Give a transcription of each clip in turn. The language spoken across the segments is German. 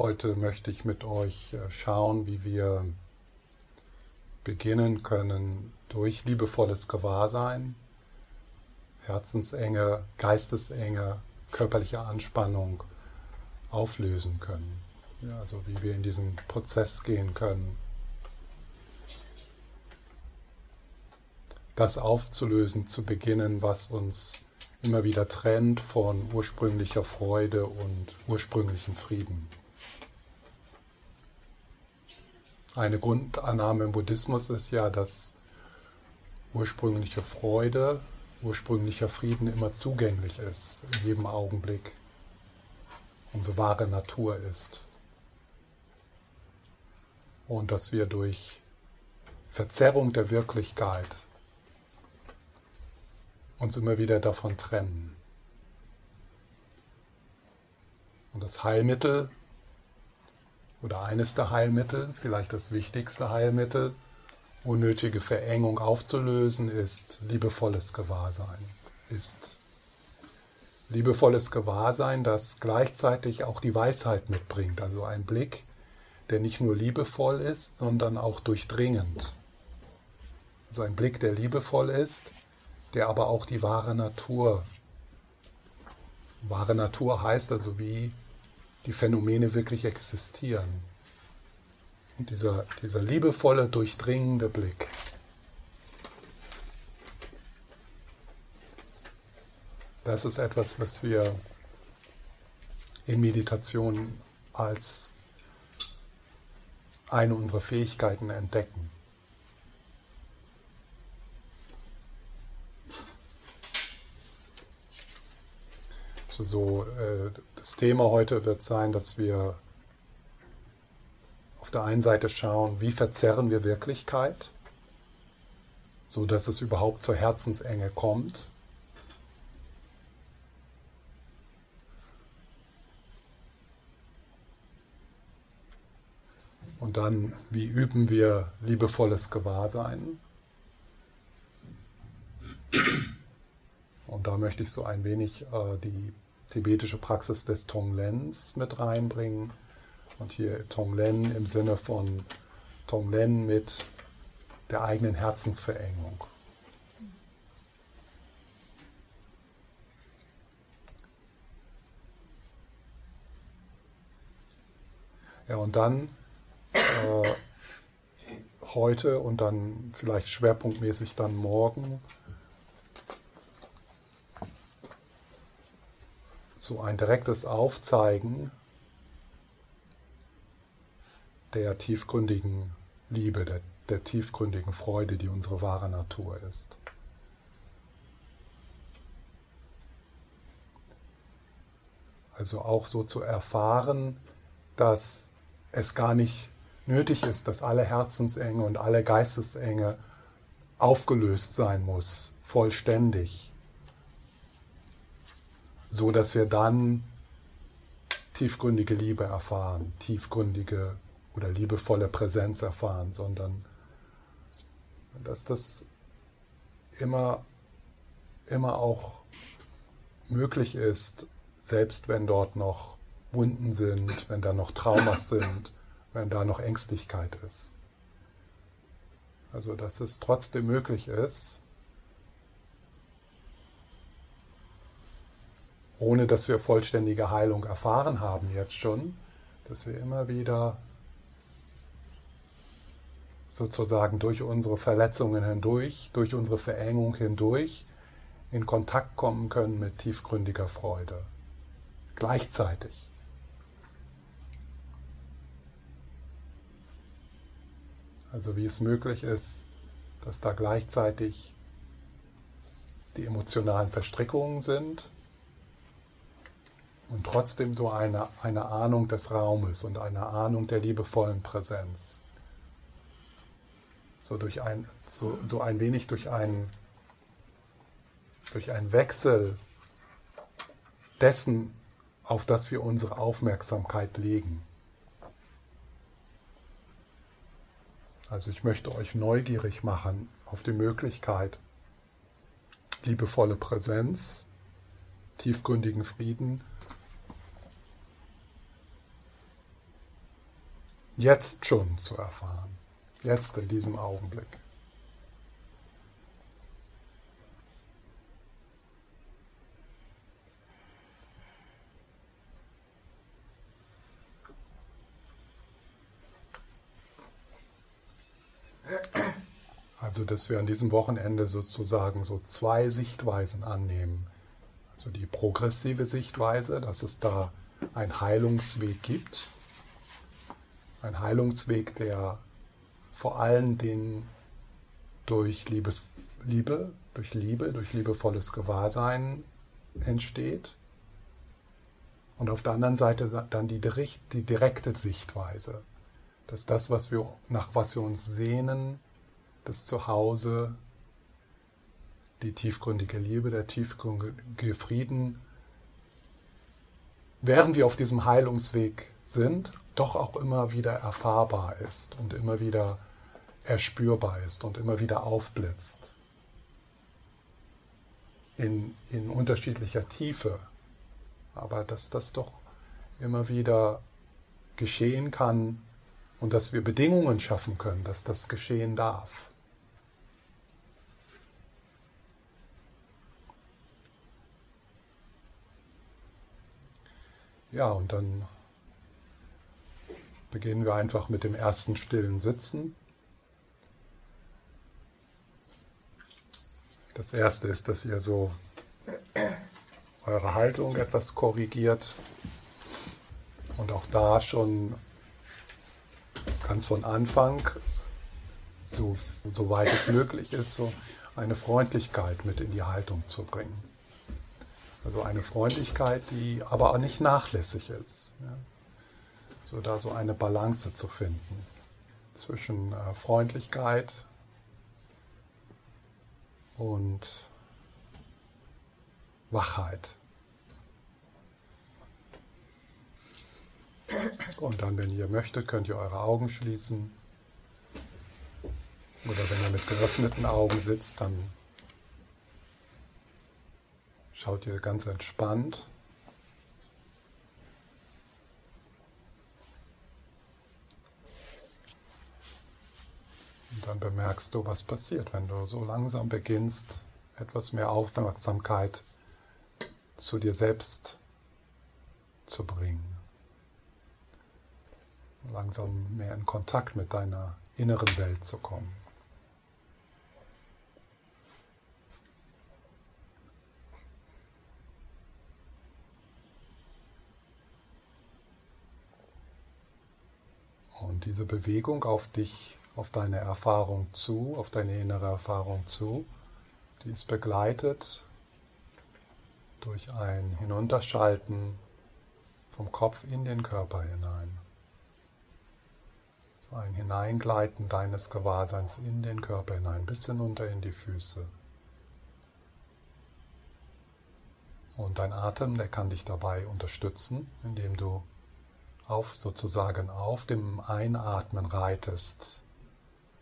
Heute möchte ich mit euch äh, schauen, wie wir beginnen können, durch liebevolles Gewahrsein, Herzensenge, Geistesenge, körperliche Anspannung auflösen können. Ja, also wie wir in diesen Prozess gehen können, das aufzulösen, zu beginnen, was uns immer wieder trennt von ursprünglicher Freude und ursprünglichen Frieden. Eine Grundannahme im Buddhismus ist ja, dass ursprüngliche Freude, ursprünglicher Frieden immer zugänglich ist, in jedem Augenblick, unsere wahre Natur ist. Und dass wir durch Verzerrung der Wirklichkeit uns immer wieder davon trennen. Und das Heilmittel oder eines der Heilmittel, vielleicht das wichtigste Heilmittel, unnötige Verengung aufzulösen, ist liebevolles Gewahrsein. Ist liebevolles Gewahrsein, das gleichzeitig auch die Weisheit mitbringt, also ein Blick, der nicht nur liebevoll ist, sondern auch durchdringend. Also ein Blick, der liebevoll ist, der aber auch die wahre Natur, wahre Natur heißt also, wie die Phänomene wirklich existieren. Und dieser, dieser liebevolle, durchdringende Blick. Das ist etwas, was wir in Meditation als eine unserer Fähigkeiten entdecken. So äh, das Thema heute wird sein, dass wir auf der einen Seite schauen, wie verzerren wir Wirklichkeit, so dass es überhaupt zur Herzensenge kommt. Und dann, wie üben wir liebevolles Gewahrsein? Und da möchte ich so ein wenig äh, die tibetische Praxis des Tonglens mit reinbringen. Und hier Tonglen im Sinne von Tonglen mit der eigenen Herzensverengung. Ja, und dann äh, heute und dann vielleicht schwerpunktmäßig dann morgen so ein direktes Aufzeigen der tiefgründigen Liebe, der, der tiefgründigen Freude, die unsere wahre Natur ist. Also auch so zu erfahren, dass es gar nicht nötig ist, dass alle Herzensenge und alle Geistesenge aufgelöst sein muss, vollständig so dass wir dann tiefgründige Liebe erfahren, tiefgründige oder liebevolle Präsenz erfahren, sondern dass das immer, immer auch möglich ist, selbst wenn dort noch Wunden sind, wenn da noch Traumas sind, wenn da noch Ängstlichkeit ist. Also dass es trotzdem möglich ist, ohne dass wir vollständige Heilung erfahren haben jetzt schon, dass wir immer wieder sozusagen durch unsere Verletzungen hindurch, durch unsere Verengung hindurch in Kontakt kommen können mit tiefgründiger Freude. Gleichzeitig. Also wie es möglich ist, dass da gleichzeitig die emotionalen Verstrickungen sind, und trotzdem so eine, eine Ahnung des Raumes und eine Ahnung der liebevollen Präsenz. So, durch ein, so, so ein wenig durch einen, durch einen Wechsel dessen, auf das wir unsere Aufmerksamkeit legen. Also ich möchte euch neugierig machen auf die Möglichkeit, liebevolle Präsenz, tiefgründigen Frieden jetzt schon zu erfahren, jetzt in diesem Augenblick. Also, dass wir an diesem Wochenende sozusagen so zwei Sichtweisen annehmen. Also die progressive Sichtweise, dass es da einen Heilungsweg gibt. Ein Heilungsweg, der vor allen Dingen durch Liebes, Liebe, durch Liebe, durch liebevolles Gewahrsein entsteht. Und auf der anderen Seite dann die, die direkte Sichtweise, dass das, was wir, nach was wir uns sehnen, das Zuhause, die tiefgründige Liebe, der tiefgründige Frieden, während wir auf diesem Heilungsweg sind, doch auch immer wieder erfahrbar ist und immer wieder erspürbar ist und immer wieder aufblitzt. In, in unterschiedlicher Tiefe. Aber dass das doch immer wieder geschehen kann und dass wir Bedingungen schaffen können, dass das geschehen darf. Ja, und dann beginnen wir einfach mit dem ersten stillen Sitzen. Das erste ist, dass ihr so eure Haltung etwas korrigiert und auch da schon ganz von Anfang, so, so weit es möglich ist, so eine Freundlichkeit mit in die Haltung zu bringen. Also eine Freundlichkeit, die aber auch nicht nachlässig ist. Ja. So da so eine Balance zu finden zwischen äh, Freundlichkeit und Wachheit. Und dann, wenn ihr möchtet, könnt ihr eure Augen schließen. Oder wenn ihr mit geöffneten Augen sitzt, dann Schaut ihr ganz entspannt. Und dann bemerkst du, was passiert, wenn du so langsam beginnst, etwas mehr Aufmerksamkeit zu dir selbst zu bringen. Langsam mehr in Kontakt mit deiner inneren Welt zu kommen. Und diese Bewegung auf dich, auf deine Erfahrung zu, auf deine innere Erfahrung zu, die ist begleitet durch ein Hinunterschalten vom Kopf in den Körper hinein. Ein Hineingleiten deines Gewahrseins in den Körper hinein, bis hinunter in die Füße. Und dein Atem, der kann dich dabei unterstützen, indem du auf sozusagen auf dem Einatmen reitest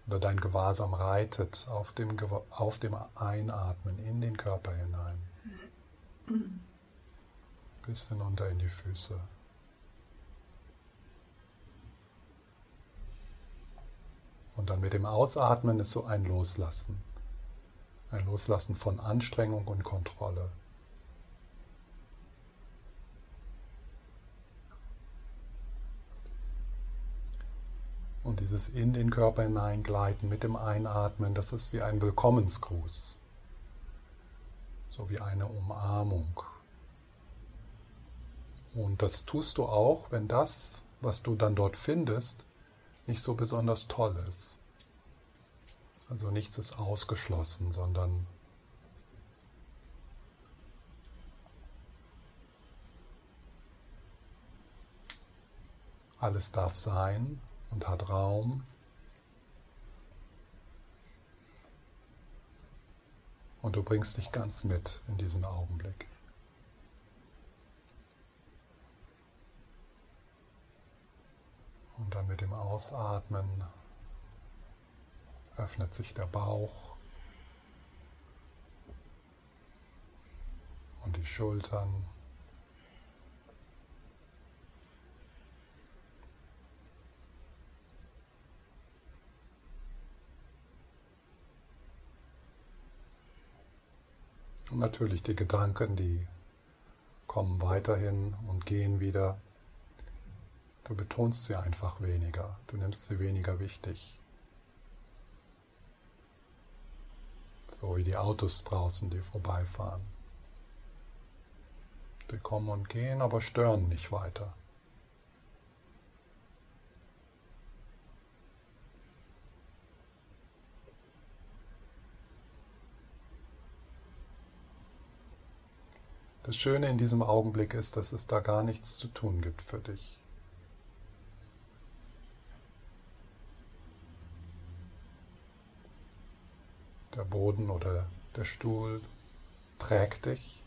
oder dein Gewahrsam reitet auf dem, auf dem Einatmen in den Körper hinein. Bis hinunter in die Füße. Und dann mit dem Ausatmen ist so ein Loslassen. Ein Loslassen von Anstrengung und Kontrolle. Und dieses in den Körper hineingleiten mit dem Einatmen, das ist wie ein Willkommensgruß, so wie eine Umarmung. Und das tust du auch, wenn das, was du dann dort findest, nicht so besonders toll ist. Also nichts ist ausgeschlossen, sondern alles darf sein und hat Raum. Und du bringst dich ganz mit in diesen Augenblick. Und dann mit dem Ausatmen öffnet sich der Bauch und die Schultern. Und natürlich die Gedanken, die kommen weiterhin und gehen wieder. Du betonst sie einfach weniger, du nimmst sie weniger wichtig. So wie die Autos draußen, die vorbeifahren. Die kommen und gehen, aber stören nicht weiter. Das Schöne in diesem Augenblick ist, dass es da gar nichts zu tun gibt für dich. Der Boden oder der Stuhl trägt dich.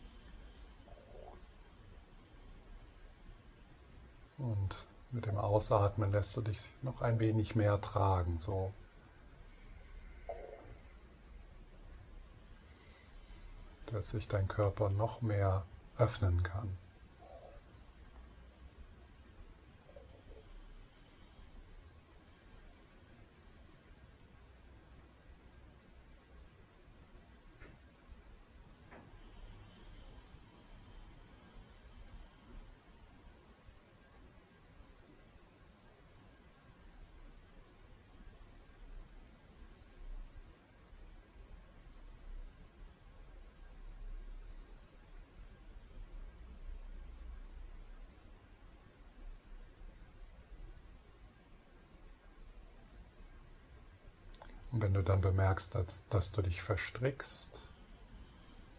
Und mit dem Ausatmen lässt du dich noch ein wenig mehr tragen, so dass sich dein Körper noch mehr öffnen kann. Und wenn du dann bemerkst, dass, dass du dich verstrickst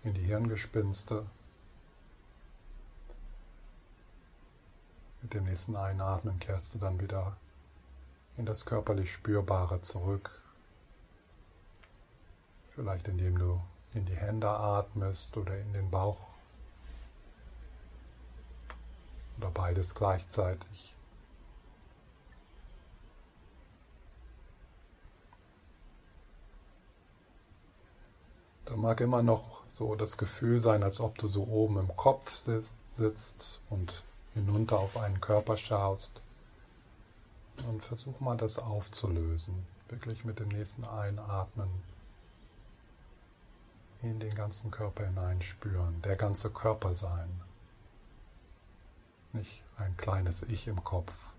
in die Hirngespinste, mit dem nächsten Einatmen kehrst du dann wieder in das körperlich Spürbare zurück. Vielleicht indem du in die Hände atmest oder in den Bauch oder beides gleichzeitig. Da mag immer noch so das Gefühl sein, als ob du so oben im Kopf sitzt, sitzt und hinunter auf einen Körper schaust. Und versuch mal das aufzulösen. Wirklich mit dem nächsten Einatmen in den ganzen Körper hineinspüren. Der ganze Körper sein. Nicht ein kleines Ich im Kopf.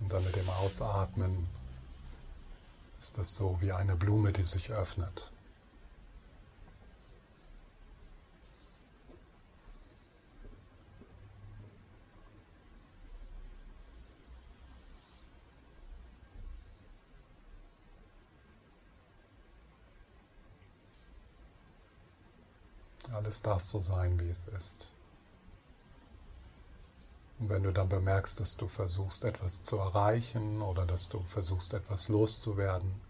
Und dann mit dem Ausatmen ist das so wie eine Blume, die sich öffnet. Alles darf so sein, wie es ist. Und wenn du dann bemerkst, dass du versuchst etwas zu erreichen oder dass du versuchst etwas loszuwerden,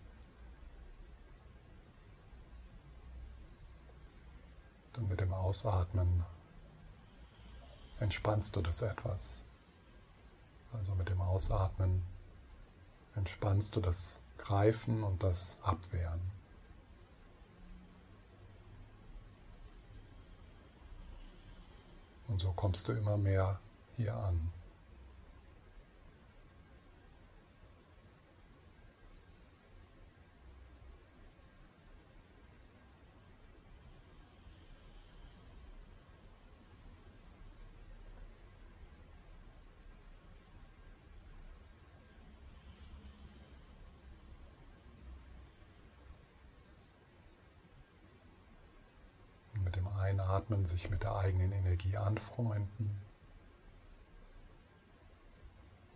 dann mit dem Ausatmen entspannst du das etwas. Also mit dem Ausatmen entspannst du das Greifen und das Abwehren. Und so kommst du immer mehr hier an. mit dem Einatmen sich mit der eigenen Energie anfreunden.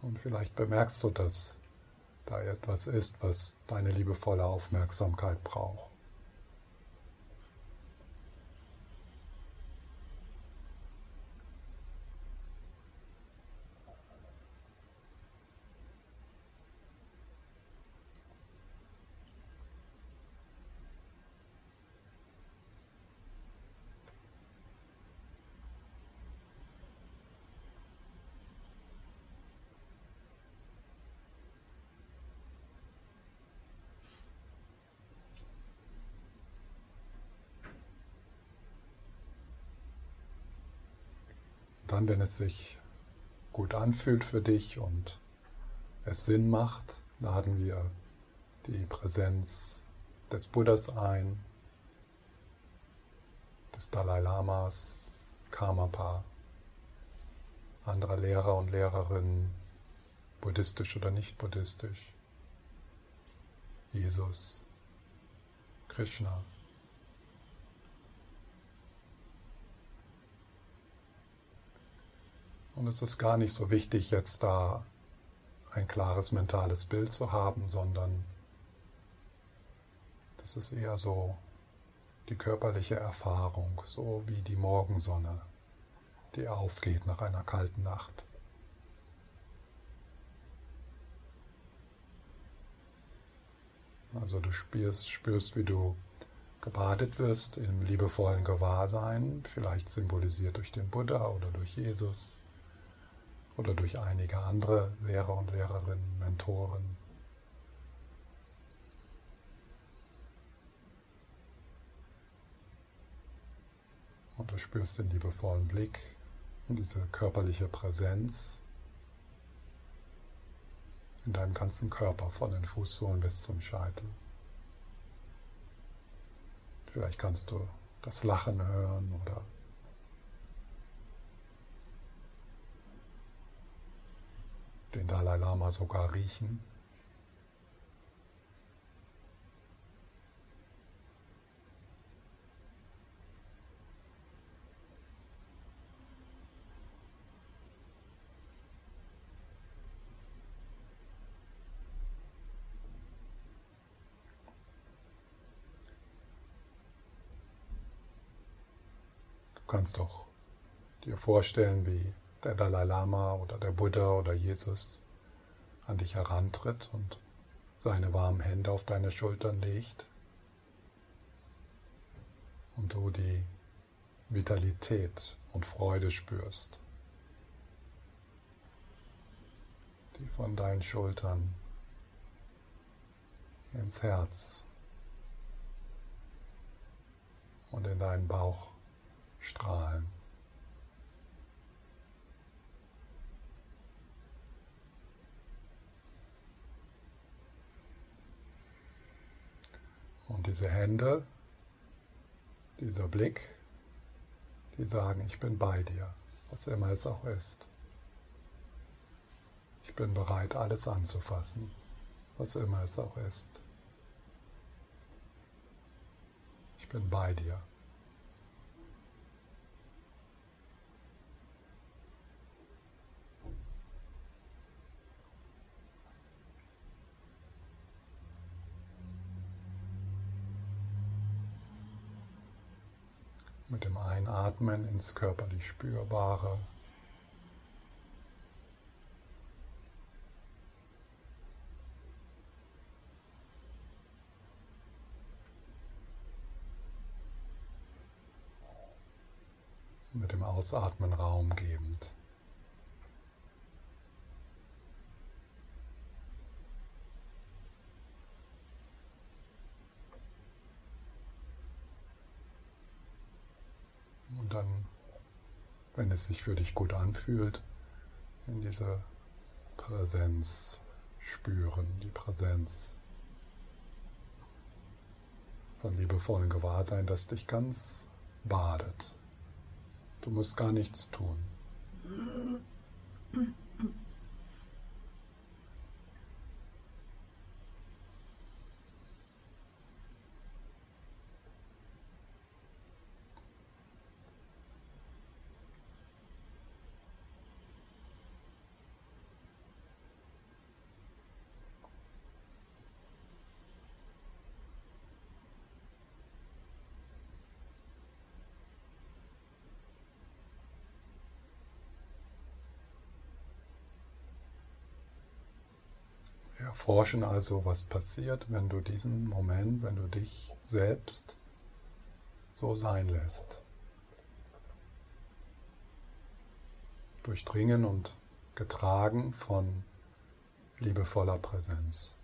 Und vielleicht bemerkst du, dass da etwas ist, was deine liebevolle Aufmerksamkeit braucht. Dann, wenn es sich gut anfühlt für dich und es Sinn macht, laden wir die Präsenz des Buddhas ein, des Dalai Lamas, Karmapa, anderer Lehrer und Lehrerinnen, buddhistisch oder nicht buddhistisch, Jesus, Krishna. Und es ist gar nicht so wichtig, jetzt da ein klares mentales Bild zu haben, sondern das ist eher so die körperliche Erfahrung, so wie die Morgensonne, die aufgeht nach einer kalten Nacht. Also du spürst, spürst, wie du gebadet wirst im liebevollen Gewahrsein, vielleicht symbolisiert durch den Buddha oder durch Jesus oder durch einige andere Lehrer und Lehrerinnen, Mentoren. Und du spürst den liebevollen Blick und diese körperliche Präsenz in deinem ganzen Körper, von den Fußsohlen bis zum Scheitel. Vielleicht kannst du das Lachen hören oder den Dalai Lama sogar riechen. Du kannst doch dir vorstellen, wie der Dalai Lama oder der Buddha oder Jesus an dich herantritt und seine warmen Hände auf deine Schultern legt und du die Vitalität und Freude spürst, die von deinen Schultern ins Herz und in deinen Bauch strahlen. Und diese Hände, dieser Blick, die sagen, ich bin bei dir, was immer es auch ist. Ich bin bereit, alles anzufassen, was immer es auch ist. Ich bin bei dir. Mit dem Einatmen ins körperlich Spürbare. Mit dem Ausatmen Raum gebend. dann, wenn es sich für dich gut anfühlt, in diese Präsenz spüren, die Präsenz von liebevollen Gewahrsein, das dich ganz badet. Du musst gar nichts tun. Erforschen also, was passiert, wenn du diesen Moment, wenn du dich selbst so sein lässt. Durchdringen und getragen von liebevoller Präsenz.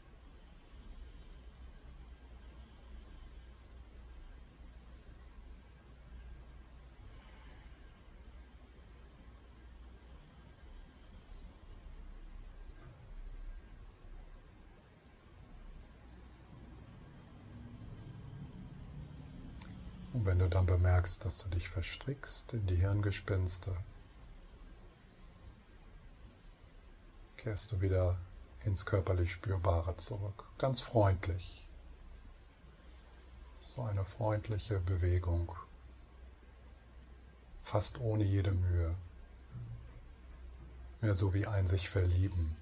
Dann bemerkst, dass du dich verstrickst in die Hirngespinste, kehrst du wieder ins körperlich Spürbare zurück. Ganz freundlich. So eine freundliche Bewegung. Fast ohne jede Mühe. Mehr so wie ein sich verlieben.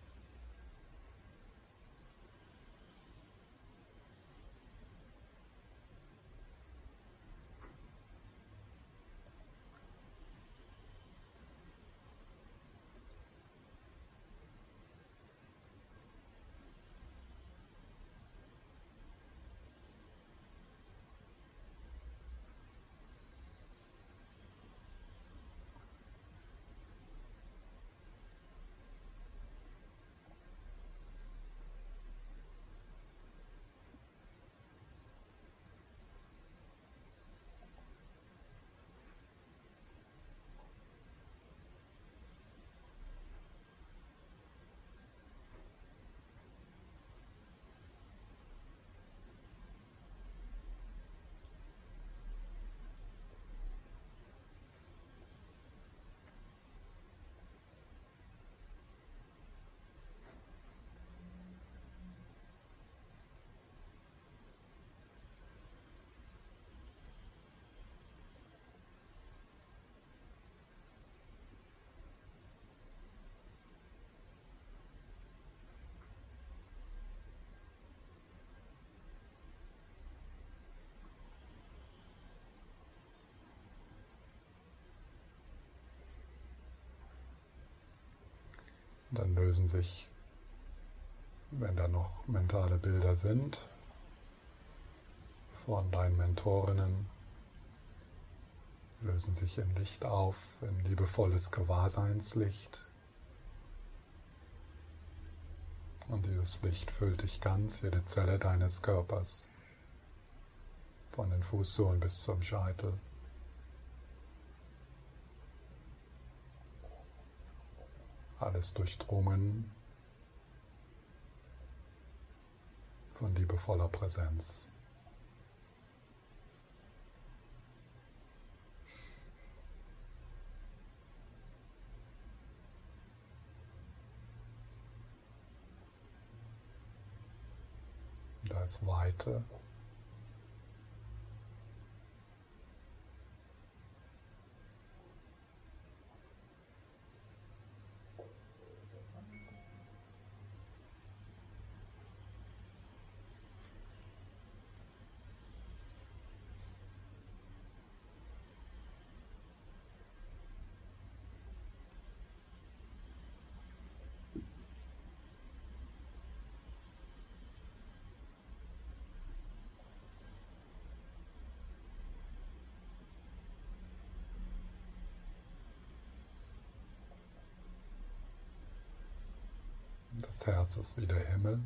Dann lösen sich, wenn da noch mentale Bilder sind, von deinen Mentorinnen, lösen sich in Licht auf, in liebevolles Gewahrseinslicht. Und dieses Licht füllt dich ganz, jede Zelle deines Körpers, von den Fußsohlen bis zum Scheitel. Alles durchdrungen von liebevoller Präsenz. Da ist Weite. Das Herz ist wie der Himmel,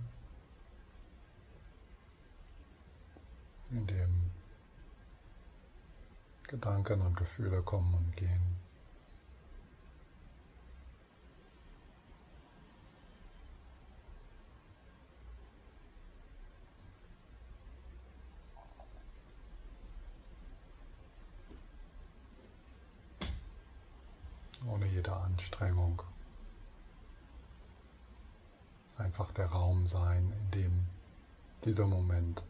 in dem Gedanken und Gefühle kommen und gehen. ohne jede Anstrengung einfach der Raum sein, in dem dieser Moment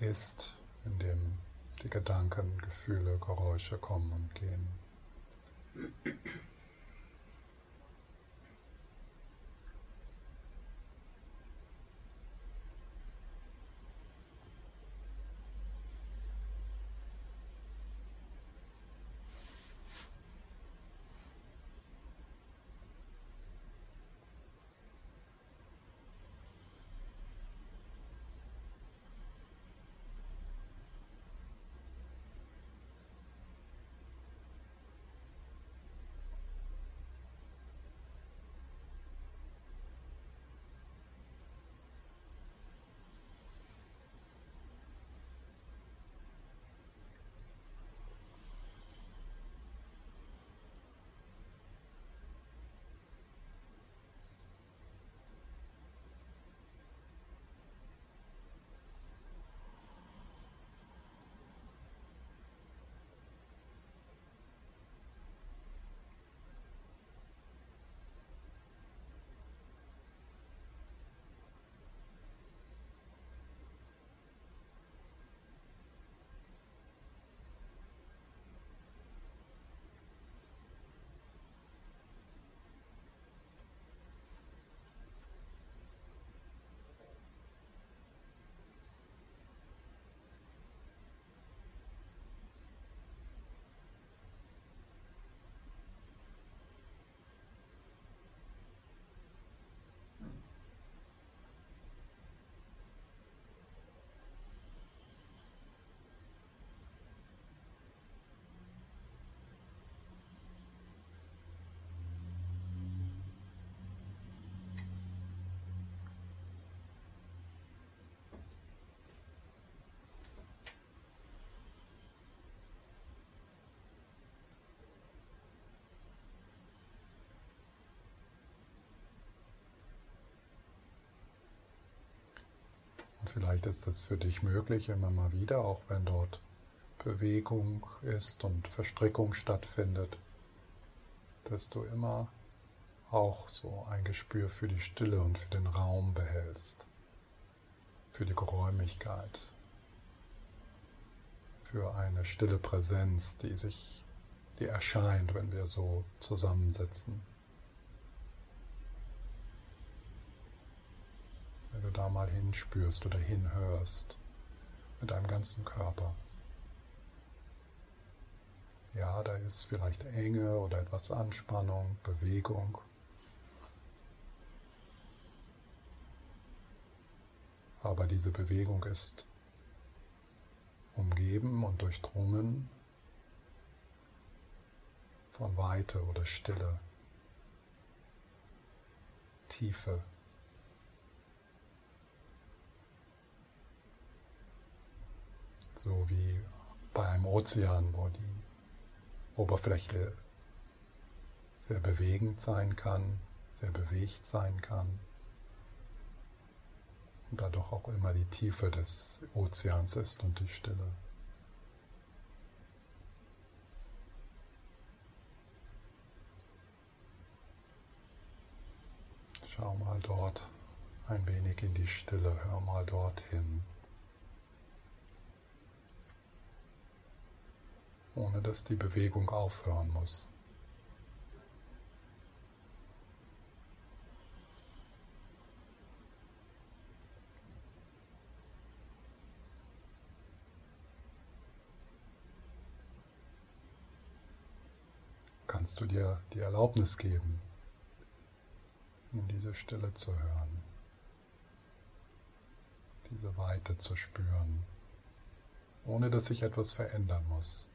ist, in dem die Gedanken, Gefühle, Geräusche kommen und gehen. Vielleicht ist es für dich möglich, immer mal wieder, auch wenn dort Bewegung ist und Verstrickung stattfindet, dass du immer auch so ein Gespür für die Stille und für den Raum behältst, für die Geräumigkeit, für eine stille Präsenz, die sich, die erscheint, wenn wir so zusammensitzen. Wenn du da mal hinspürst oder hinhörst mit deinem ganzen Körper. Ja, da ist vielleicht Enge oder etwas Anspannung, Bewegung. Aber diese Bewegung ist umgeben und durchdrungen von Weite oder Stille, Tiefe. So wie bei einem Ozean, wo die Oberfläche sehr bewegend sein kann, sehr bewegt sein kann und da doch auch immer die Tiefe des Ozeans ist und die Stille. Schau mal dort ein wenig in die Stille, hör mal dorthin. Ohne dass die Bewegung aufhören muss. Kannst du dir die Erlaubnis geben, in diese Stille zu hören, diese Weite zu spüren, ohne dass sich etwas verändern muss.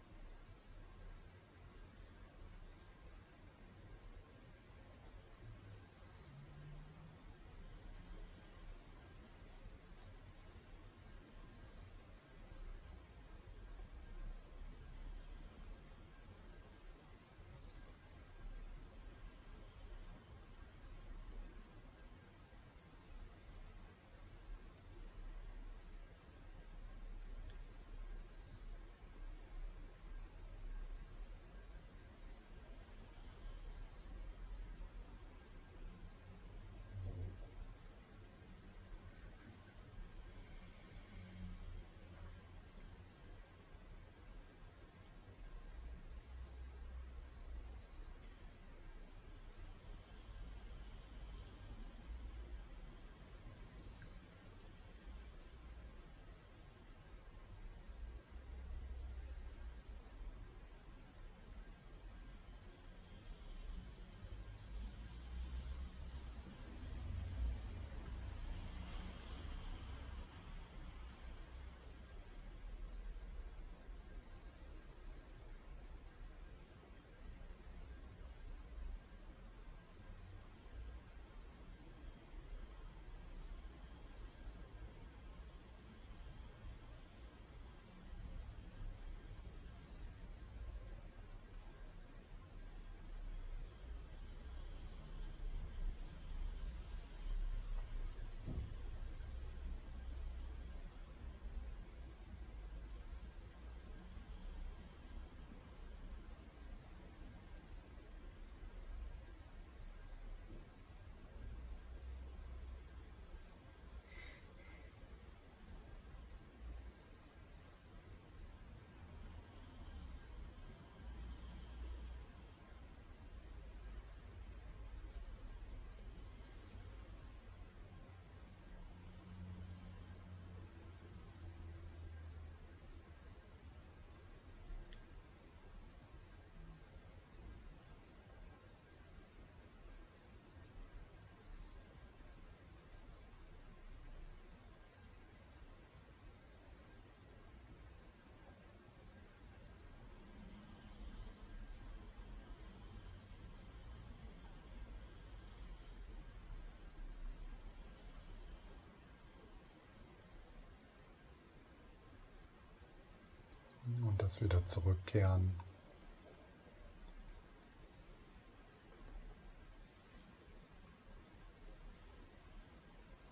Das wieder zurückkehren.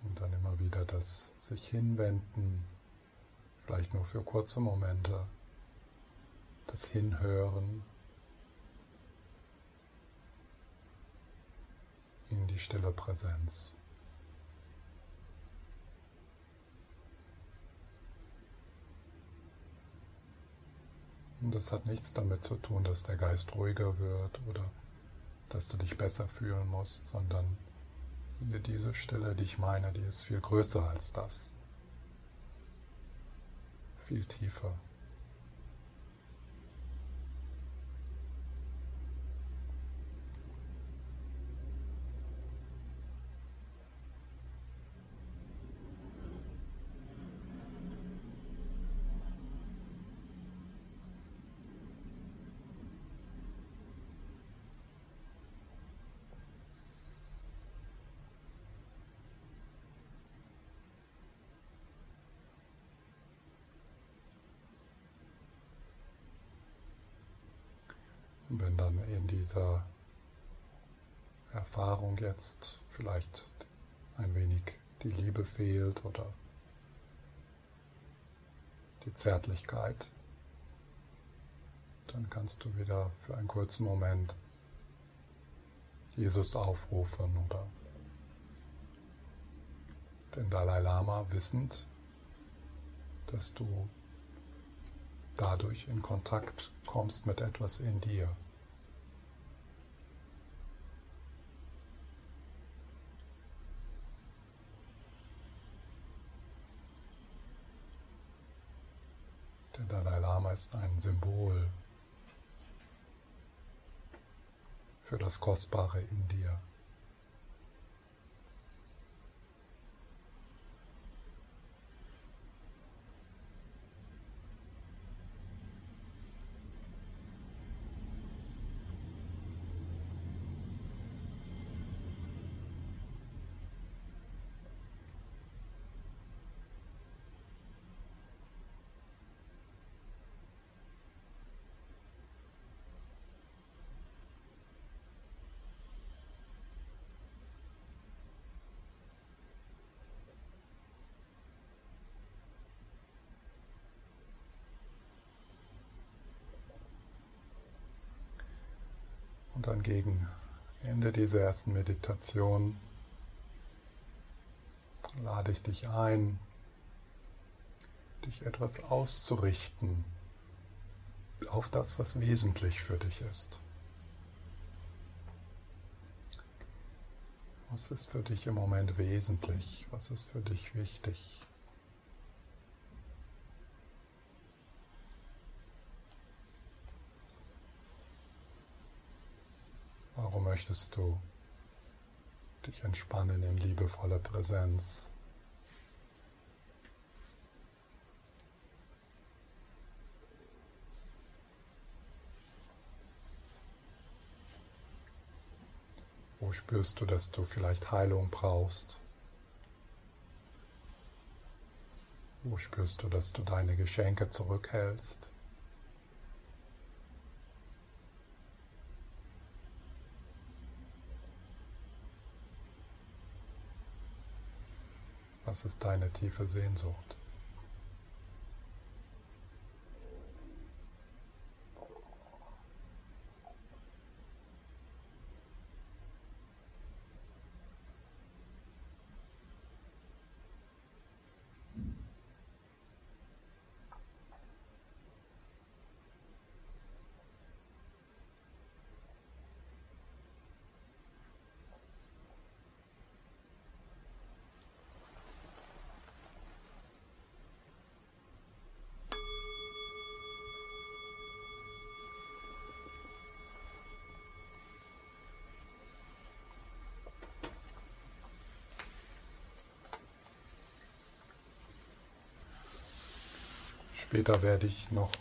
Und dann immer wieder wieder das sich hinwenden, vielleicht nur für kurze Momente, das Hinhören in die stille Präsenz. Und das hat nichts damit zu tun, dass der Geist ruhiger wird oder dass du dich besser fühlen musst, sondern diese Stille, die ich meine, die ist viel größer als das. Viel tiefer. wenn dann in dieser Erfahrung jetzt vielleicht ein wenig die Liebe fehlt oder die Zärtlichkeit, dann kannst du wieder für einen kurzen Moment Jesus aufrufen oder den Dalai Lama wissend, dass du dadurch in Kontakt kommst mit etwas in dir. Der Dalai Lama ist ein Symbol für das Kostbare in dir. Und dann gegen Ende dieser ersten Meditation lade ich dich ein, dich etwas auszurichten auf das, was wesentlich für dich ist. Was ist für dich im Moment wesentlich? Was ist für dich wichtig? Möchtest du dich entspannen in liebevoller Präsenz? Wo spürst du, dass du vielleicht Heilung brauchst? Wo spürst du, dass du deine Geschenke zurückhältst? Was ist deine tiefe Sehnsucht? Später werde ich noch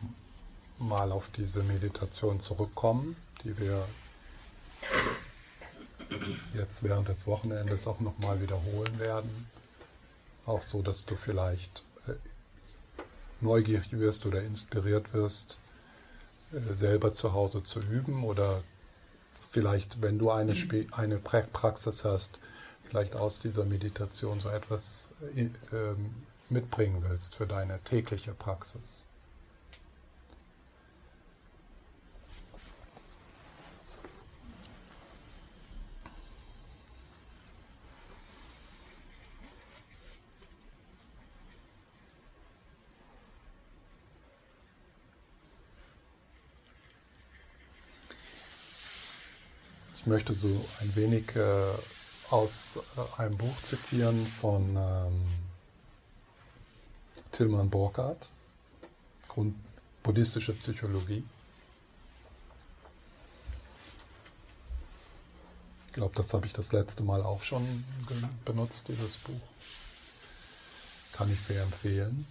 mal auf diese Meditation zurückkommen, die wir jetzt während des Wochenendes auch noch mal wiederholen werden. Auch so, dass du vielleicht äh, neugierig wirst oder inspiriert wirst, äh, selber zu Hause zu üben oder vielleicht, wenn du eine, eine Praxis hast, vielleicht aus dieser Meditation so etwas äh, mitbringen willst für deine tägliche Praxis. Ich möchte so ein wenig äh, aus äh, einem Buch zitieren von ähm, Tilman Burkhardt, Grund buddhistische Psychologie. Ich glaube, das habe ich das letzte Mal auch schon benutzt, dieses Buch. Kann ich sehr empfehlen.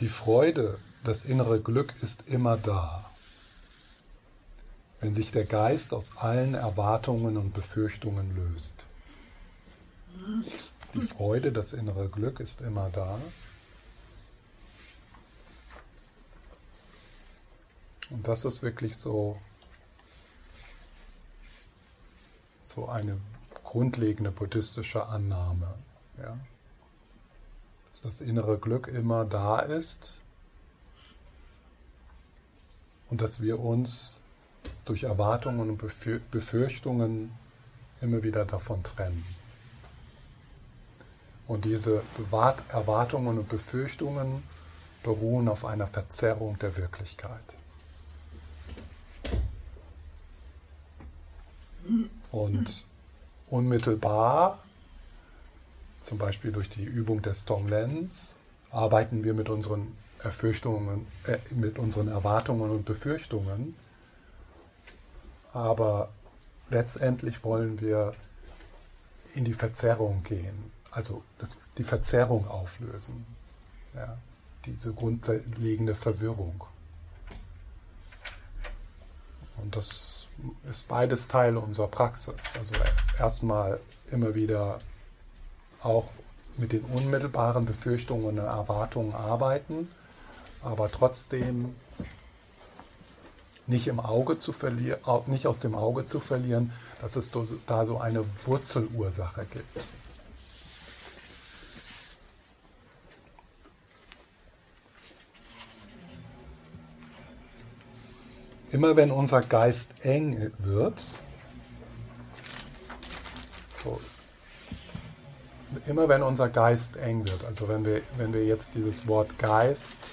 Die Freude, das innere Glück ist immer da, wenn sich der Geist aus allen Erwartungen und Befürchtungen löst. Die Freude, das innere Glück ist immer da. Und das ist wirklich so, so eine grundlegende buddhistische Annahme. Ja? dass das innere Glück immer da ist und dass wir uns durch Erwartungen und Befürchtungen immer wieder davon trennen. Und diese Erwartungen und Befürchtungen beruhen auf einer Verzerrung der Wirklichkeit. Und unmittelbar zum Beispiel durch die Übung des Tonglen's, arbeiten wir mit unseren Erfürchtungen, äh, mit unseren Erwartungen und Befürchtungen. Aber letztendlich wollen wir in die Verzerrung gehen, also das, die Verzerrung auflösen, ja, diese grundlegende Verwirrung. Und das ist beides Teil unserer Praxis. Also erstmal immer wieder auch mit den unmittelbaren Befürchtungen und Erwartungen arbeiten, aber trotzdem nicht im Auge zu nicht aus dem Auge zu verlieren, dass es da so eine Wurzelursache gibt. Immer wenn unser Geist eng wird, so immer wenn unser Geist eng wird, also wenn wir, wenn wir jetzt dieses Wort Geist,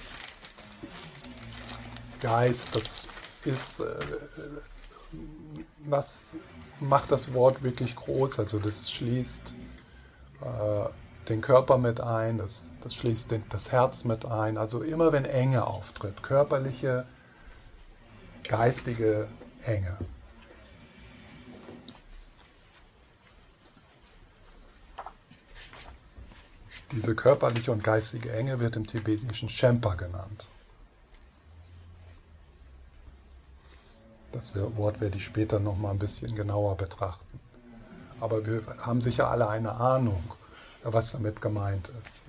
Geist, das ist, äh, was macht das Wort wirklich groß? Also das schließt äh, den Körper mit ein, das, das schließt den, das Herz mit ein. Also immer wenn Enge auftritt, körperliche, geistige Enge. Diese körperliche und geistige Enge wird im tibetischen Shempa genannt. Das Wort werde ich später noch mal ein bisschen genauer betrachten. Aber wir haben sicher alle eine Ahnung, was damit gemeint ist.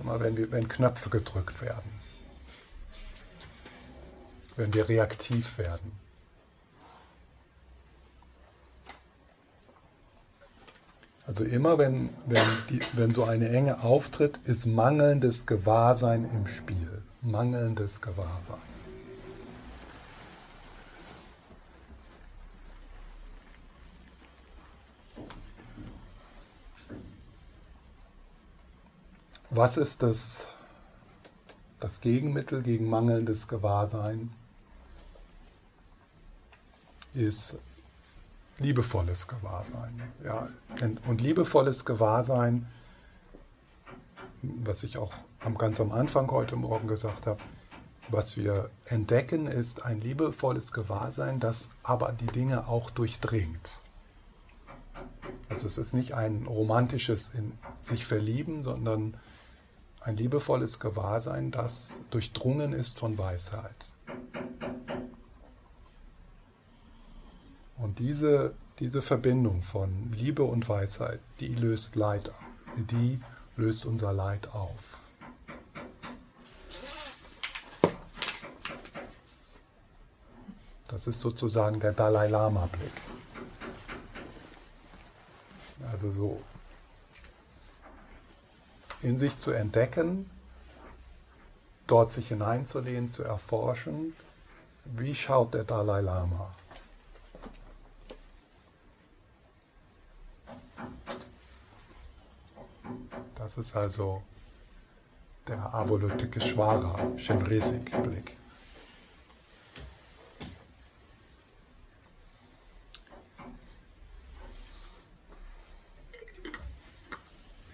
Immer wenn, wir, wenn Knöpfe gedrückt werden, wenn wir reaktiv werden. Also immer wenn, wenn, die, wenn so eine Enge auftritt, ist mangelndes Gewahrsein im Spiel. Mangelndes Gewahrsein. Was ist das, das Gegenmittel gegen mangelndes Gewahrsein? Ist liebevolles Gewahrsein. Ja. Und liebevolles Gewahrsein, was ich auch ganz am Anfang heute Morgen gesagt habe, was wir entdecken, ist ein liebevolles Gewahrsein, das aber die Dinge auch durchdringt. Also es ist nicht ein romantisches in sich verlieben, sondern ein liebevolles Gewahrsein, das durchdrungen ist von Weisheit. Und diese, diese Verbindung von Liebe und Weisheit, die löst Leid, die löst unser Leid auf. Das ist sozusagen der Dalai Lama-Blick. Also so in sich zu entdecken, dort sich hineinzulehnen, zu erforschen, wie schaut der Dalai Lama? Das ist also der Avalokiteshvara, Shenresik-Blick.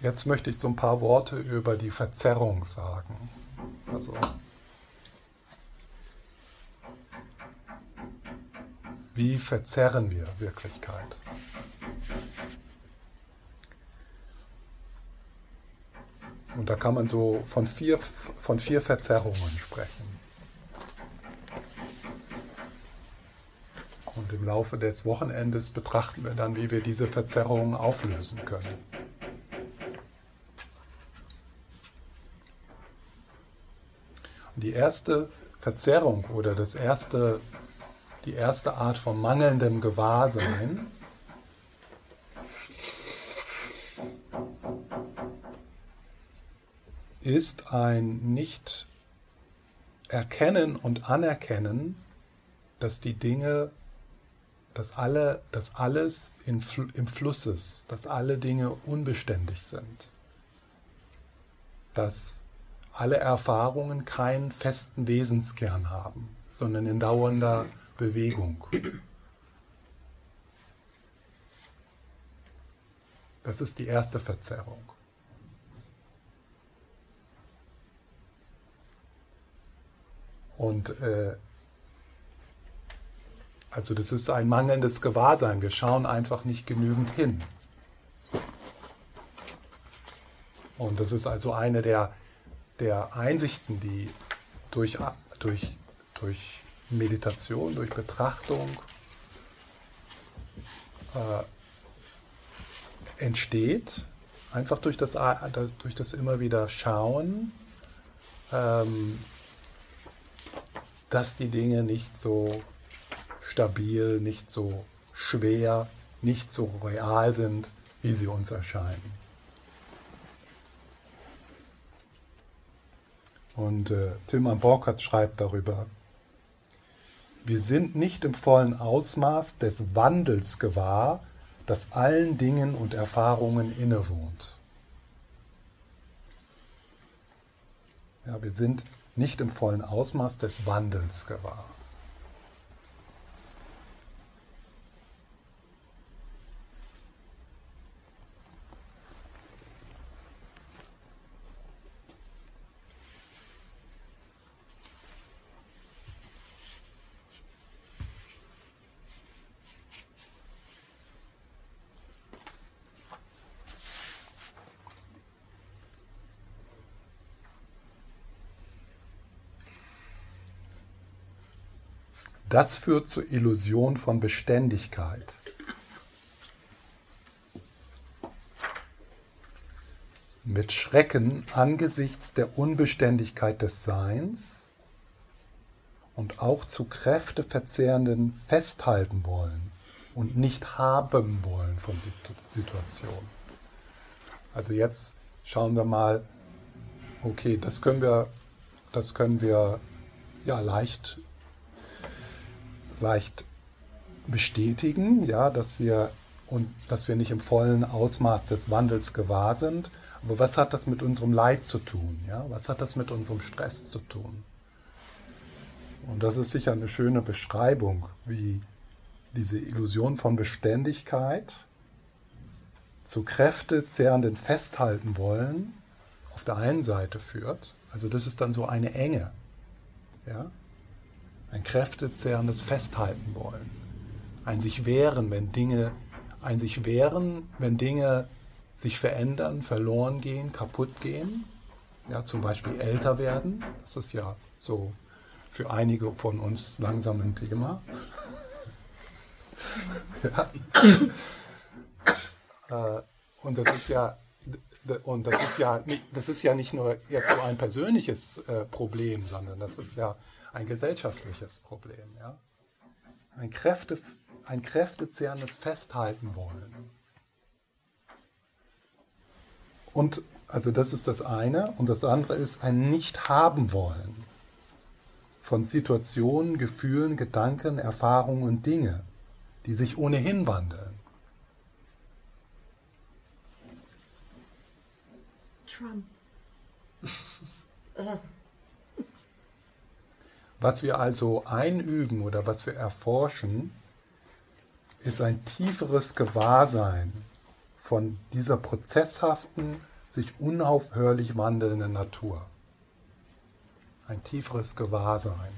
Jetzt möchte ich so ein paar Worte über die Verzerrung sagen. Also wie verzerren wir Wirklichkeit? Und da kann man so von vier, von vier Verzerrungen sprechen. Und im Laufe des Wochenendes betrachten wir dann, wie wir diese Verzerrungen auflösen können. Die erste Verzerrung oder das erste, die erste Art von mangelndem Gewahrsein ist ein nicht erkennen und anerkennen, dass die Dinge, dass alle, dass alles in, im Fluss ist, dass alle Dinge unbeständig sind, dass alle Erfahrungen keinen festen Wesenskern haben, sondern in dauernder Bewegung. Das ist die erste Verzerrung. Und äh, also das ist ein mangelndes Gewahrsein. Wir schauen einfach nicht genügend hin. Und das ist also eine der der Einsichten, die durch, durch, durch Meditation, durch Betrachtung äh, entsteht, einfach durch das, durch das immer wieder Schauen, ähm, dass die Dinge nicht so stabil, nicht so schwer, nicht so real sind, wie sie uns erscheinen. Und äh, Tilman Borkert schreibt darüber, wir sind nicht im vollen Ausmaß des Wandels gewahr, das allen Dingen und Erfahrungen innewohnt. Ja, wir sind nicht im vollen Ausmaß des Wandels gewahr. Das führt zur Illusion von Beständigkeit. Mit Schrecken angesichts der Unbeständigkeit des Seins und auch zu kräfteverzehrenden Festhalten wollen und nicht haben wollen von Situationen. Also jetzt schauen wir mal, okay, das können wir, das können wir ja leicht leicht bestätigen, ja, dass wir uns, dass wir nicht im vollen Ausmaß des Wandels gewahr sind. Aber was hat das mit unserem Leid zu tun? Ja? Was hat das mit unserem Stress zu tun? Und das ist sicher eine schöne Beschreibung, wie diese Illusion von Beständigkeit zu kräftezehrenden Festhalten wollen auf der einen Seite führt. Also das ist dann so eine Enge. Ja? Ein kräftezehrendes Festhalten wollen, ein sich wehren, wenn Dinge, ein sich wehren, wenn Dinge sich verändern, verloren gehen, kaputt gehen, ja, zum Beispiel älter werden, das ist ja so für einige von uns langsam ein Thema. ja. Äh, und das ist ja und das ist ja das ist ja nicht nur jetzt so ein persönliches äh, Problem, sondern das ist ja ein gesellschaftliches Problem. Ja? ein, Kräfte, ein kräftezehrendes Festhalten wollen. Und also das ist das eine. Und das andere ist ein Nicht-Haben wollen von Situationen, Gefühlen, Gedanken, Erfahrungen und Dinge, die sich ohnehin wandeln. Trump. Was wir also einüben oder was wir erforschen, ist ein tieferes Gewahrsein von dieser prozesshaften, sich unaufhörlich wandelnden Natur. Ein tieferes Gewahrsein.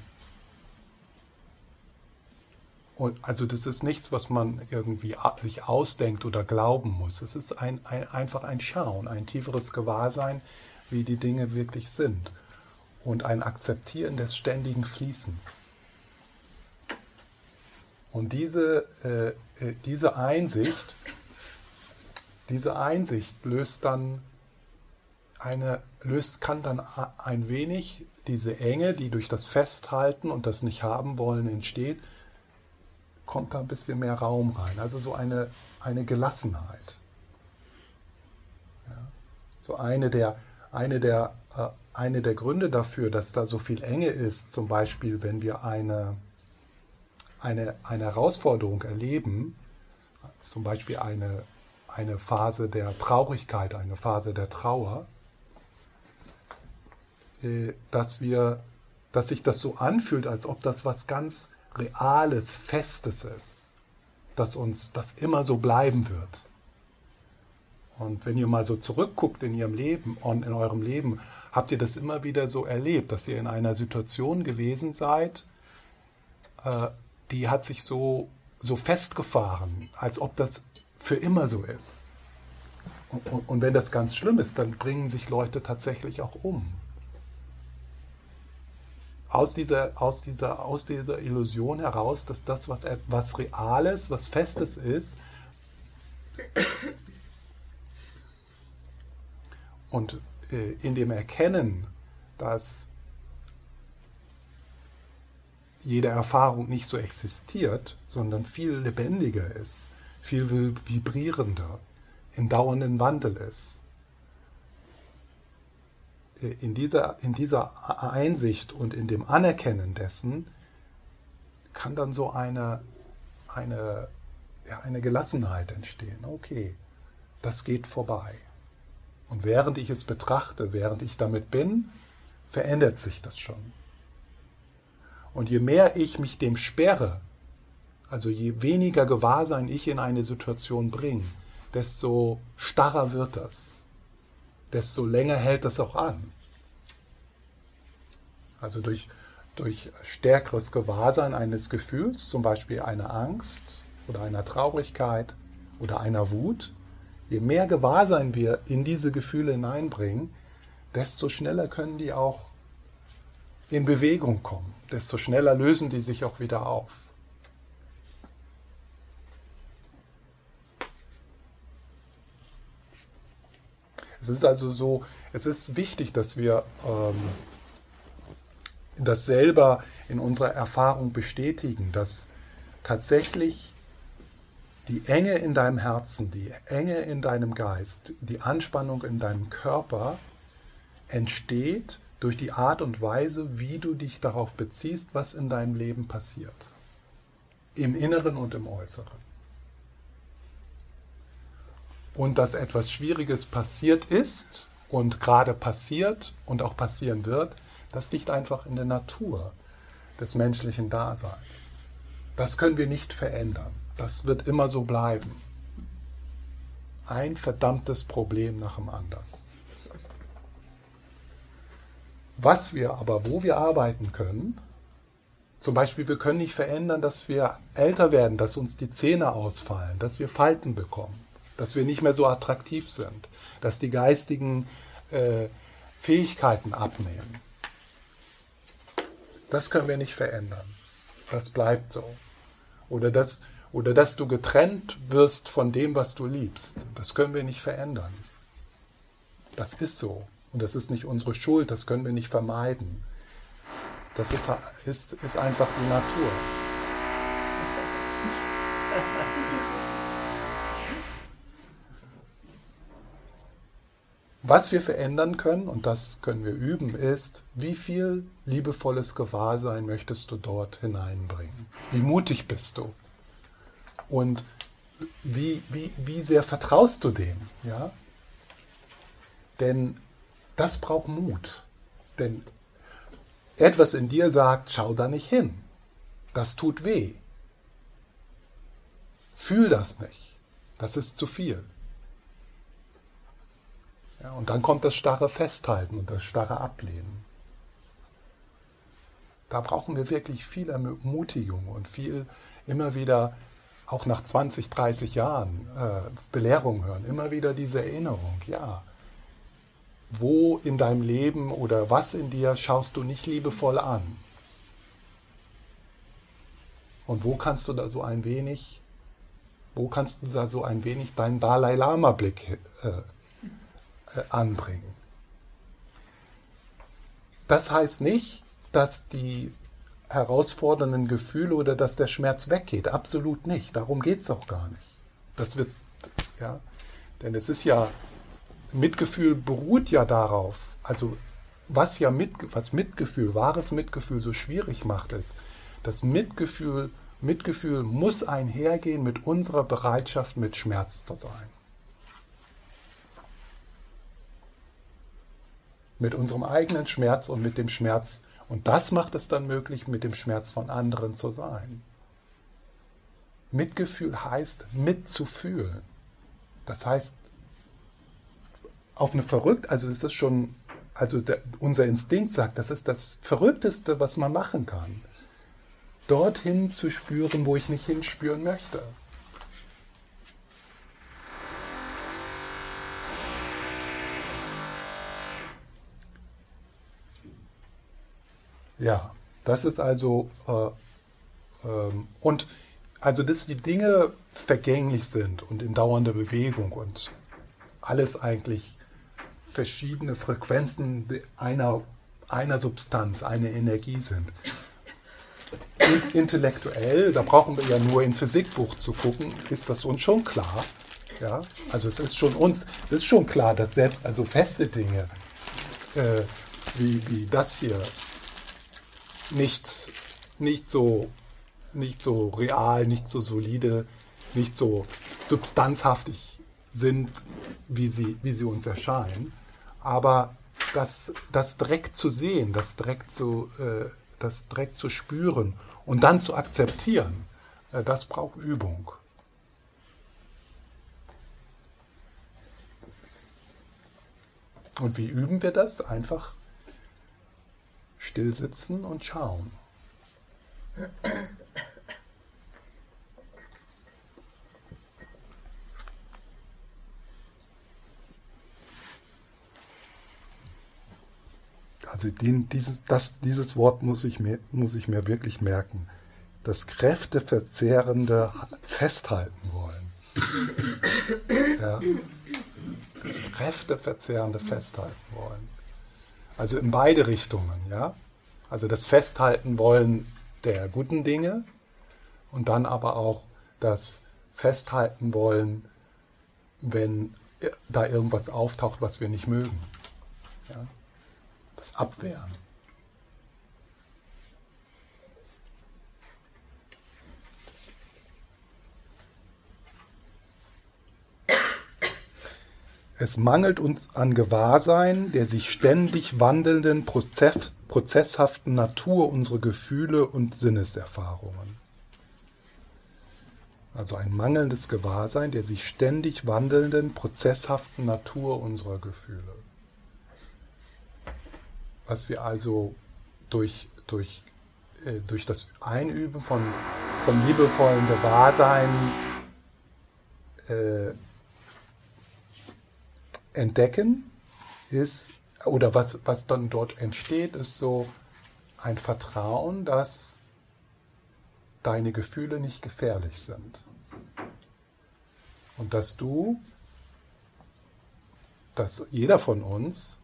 Und also das ist nichts, was man irgendwie sich ausdenkt oder glauben muss. Es ist ein, ein, einfach ein Schauen, ein tieferes Gewahrsein, wie die Dinge wirklich sind. Und ein Akzeptieren des ständigen Fließens. Und diese, äh, äh diese Einsicht, diese Einsicht löst dann eine, löst, kann dann ein wenig diese Enge, die durch das Festhalten und das Nicht-Haben-Wollen entsteht, kommt da ein bisschen mehr Raum rein. Also so eine, eine Gelassenheit. Ja. So eine der, eine, der, äh, eine der Gründe dafür, dass da so viel Enge ist, zum Beispiel, wenn wir eine, eine, eine Herausforderung erleben, zum Beispiel eine, eine Phase der Traurigkeit, eine Phase der Trauer, äh, dass wir, dass sich das so anfühlt, als ob das was ganz Reales, Festes ist, dass uns das immer so bleiben wird. Und wenn ihr mal so zurückguckt in ihrem Leben in eurem Leben, habt ihr das immer wieder so erlebt, dass ihr in einer Situation gewesen seid, äh, die hat sich so, so festgefahren, als ob das für immer so ist. Und, und, und wenn das ganz schlimm ist, dann bringen sich Leute tatsächlich auch um aus dieser, aus dieser, aus dieser Illusion heraus, dass das, was, was Reales, was Festes ist, und in dem Erkennen, dass jede Erfahrung nicht so existiert, sondern viel lebendiger ist, viel vibrierender, im dauernden Wandel ist, in dieser, in dieser Einsicht und in dem Anerkennen dessen kann dann so eine, eine, ja, eine Gelassenheit entstehen. Okay, das geht vorbei. Und während ich es betrachte, während ich damit bin, verändert sich das schon. Und je mehr ich mich dem sperre, also je weniger Gewahrsein ich in eine Situation bringe, desto starrer wird das desto länger hält das auch an. Also durch, durch stärkeres Gewahrsein eines Gefühls, zum Beispiel einer Angst oder einer Traurigkeit oder einer Wut, je mehr Gewahrsein wir in diese Gefühle hineinbringen, desto schneller können die auch in Bewegung kommen, desto schneller lösen die sich auch wieder auf. Es ist also so, es ist wichtig, dass wir ähm, das selber in unserer Erfahrung bestätigen, dass tatsächlich die Enge in deinem Herzen, die Enge in deinem Geist, die Anspannung in deinem Körper entsteht durch die Art und Weise, wie du dich darauf beziehst, was in deinem Leben passiert. Im Inneren und im Äußeren und dass etwas Schwieriges passiert ist und gerade passiert und auch passieren wird, das liegt einfach in der Natur des menschlichen Daseins. Das können wir nicht verändern. Das wird immer so bleiben. Ein verdammtes Problem nach dem anderen. Was wir aber, wo wir arbeiten können, zum Beispiel, wir können nicht verändern, dass wir älter werden, dass uns die Zähne ausfallen, dass wir Falten bekommen dass wir nicht mehr so attraktiv sind, dass die geistigen äh, Fähigkeiten abnehmen. Das können wir nicht verändern. Das bleibt so. Oder dass, oder dass du getrennt wirst von dem, was du liebst. Das können wir nicht verändern. Das ist so. Und das ist nicht unsere Schuld, das können wir nicht vermeiden. Das ist, ist, ist einfach die Natur. Was wir verändern können, und das können wir üben, ist, wie viel liebevolles Gewahrsein möchtest du dort hineinbringen? Wie mutig bist du? Und wie, wie, wie sehr vertraust du dem? Ja? Denn das braucht Mut. Denn etwas in dir sagt, schau da nicht hin. Das tut weh. Fühl das nicht. Das ist zu viel. Ja, und dann kommt das starre Festhalten und das starre Ablehnen. Da brauchen wir wirklich viel Ermutigung und viel immer wieder, auch nach 20, 30 Jahren, äh, Belehrung hören, immer wieder diese Erinnerung, ja. Wo in deinem Leben oder was in dir schaust du nicht liebevoll an? Und wo kannst du da so ein wenig, wo kannst du da so ein wenig deinen Dalai Lama-Blick äh, äh, anbringen. Das heißt nicht, dass die herausfordernden Gefühle oder dass der Schmerz weggeht. Absolut nicht. Darum geht es auch gar nicht. Das wird, ja, denn es ist ja, Mitgefühl beruht ja darauf, also was ja mit, was Mitgefühl, wahres Mitgefühl so schwierig macht, ist, dass Mitgefühl, Mitgefühl muss einhergehen mit unserer Bereitschaft, mit Schmerz zu sein. mit unserem eigenen Schmerz und mit dem Schmerz. Und das macht es dann möglich, mit dem Schmerz von anderen zu sein. Mitgefühl heißt mitzufühlen. Das heißt, auf eine verrückt, also es ist schon, also der, unser Instinkt sagt, das ist das Verrückteste, was man machen kann. Dorthin zu spüren, wo ich nicht hinspüren möchte. Ja, das ist also, äh, ähm, und also dass die Dinge vergänglich sind und in dauernder Bewegung und alles eigentlich verschiedene Frequenzen einer, einer Substanz, einer Energie sind. Und intellektuell, da brauchen wir ja nur in Physikbuch zu gucken, ist das uns schon klar. Ja? Also es ist schon uns, es ist schon klar, dass selbst also feste Dinge äh, wie, wie das hier nicht, nicht, so, nicht so real, nicht so solide, nicht so substanzhaftig sind, wie sie, wie sie uns erscheinen. Aber das, das direkt zu sehen, das direkt zu, äh, das direkt zu spüren und dann zu akzeptieren, äh, das braucht Übung. Und wie üben wir das? Einfach still sitzen und schauen. Also den, dieses, das, dieses Wort muss ich, mir, muss ich mir wirklich merken. Das kräfteverzehrende Festhalten wollen. Ja, das kräfteverzehrende Festhalten wollen. Also in beide Richtungen, ja. Also das Festhalten wollen der guten Dinge und dann aber auch das Festhalten wollen, wenn da irgendwas auftaucht, was wir nicht mögen. Ja? Das Abwehren. Es mangelt uns an Gewahrsein der sich ständig wandelnden, Prozess, prozesshaften Natur unserer Gefühle und Sinneserfahrungen. Also ein mangelndes Gewahrsein der sich ständig wandelnden, prozesshaften Natur unserer Gefühle. Was wir also durch, durch, äh, durch das Einüben von, von liebevollem Gewahrsein äh, entdecken ist, oder was, was dann dort entsteht, ist so ein Vertrauen, dass deine Gefühle nicht gefährlich sind. Und dass du, dass jeder von uns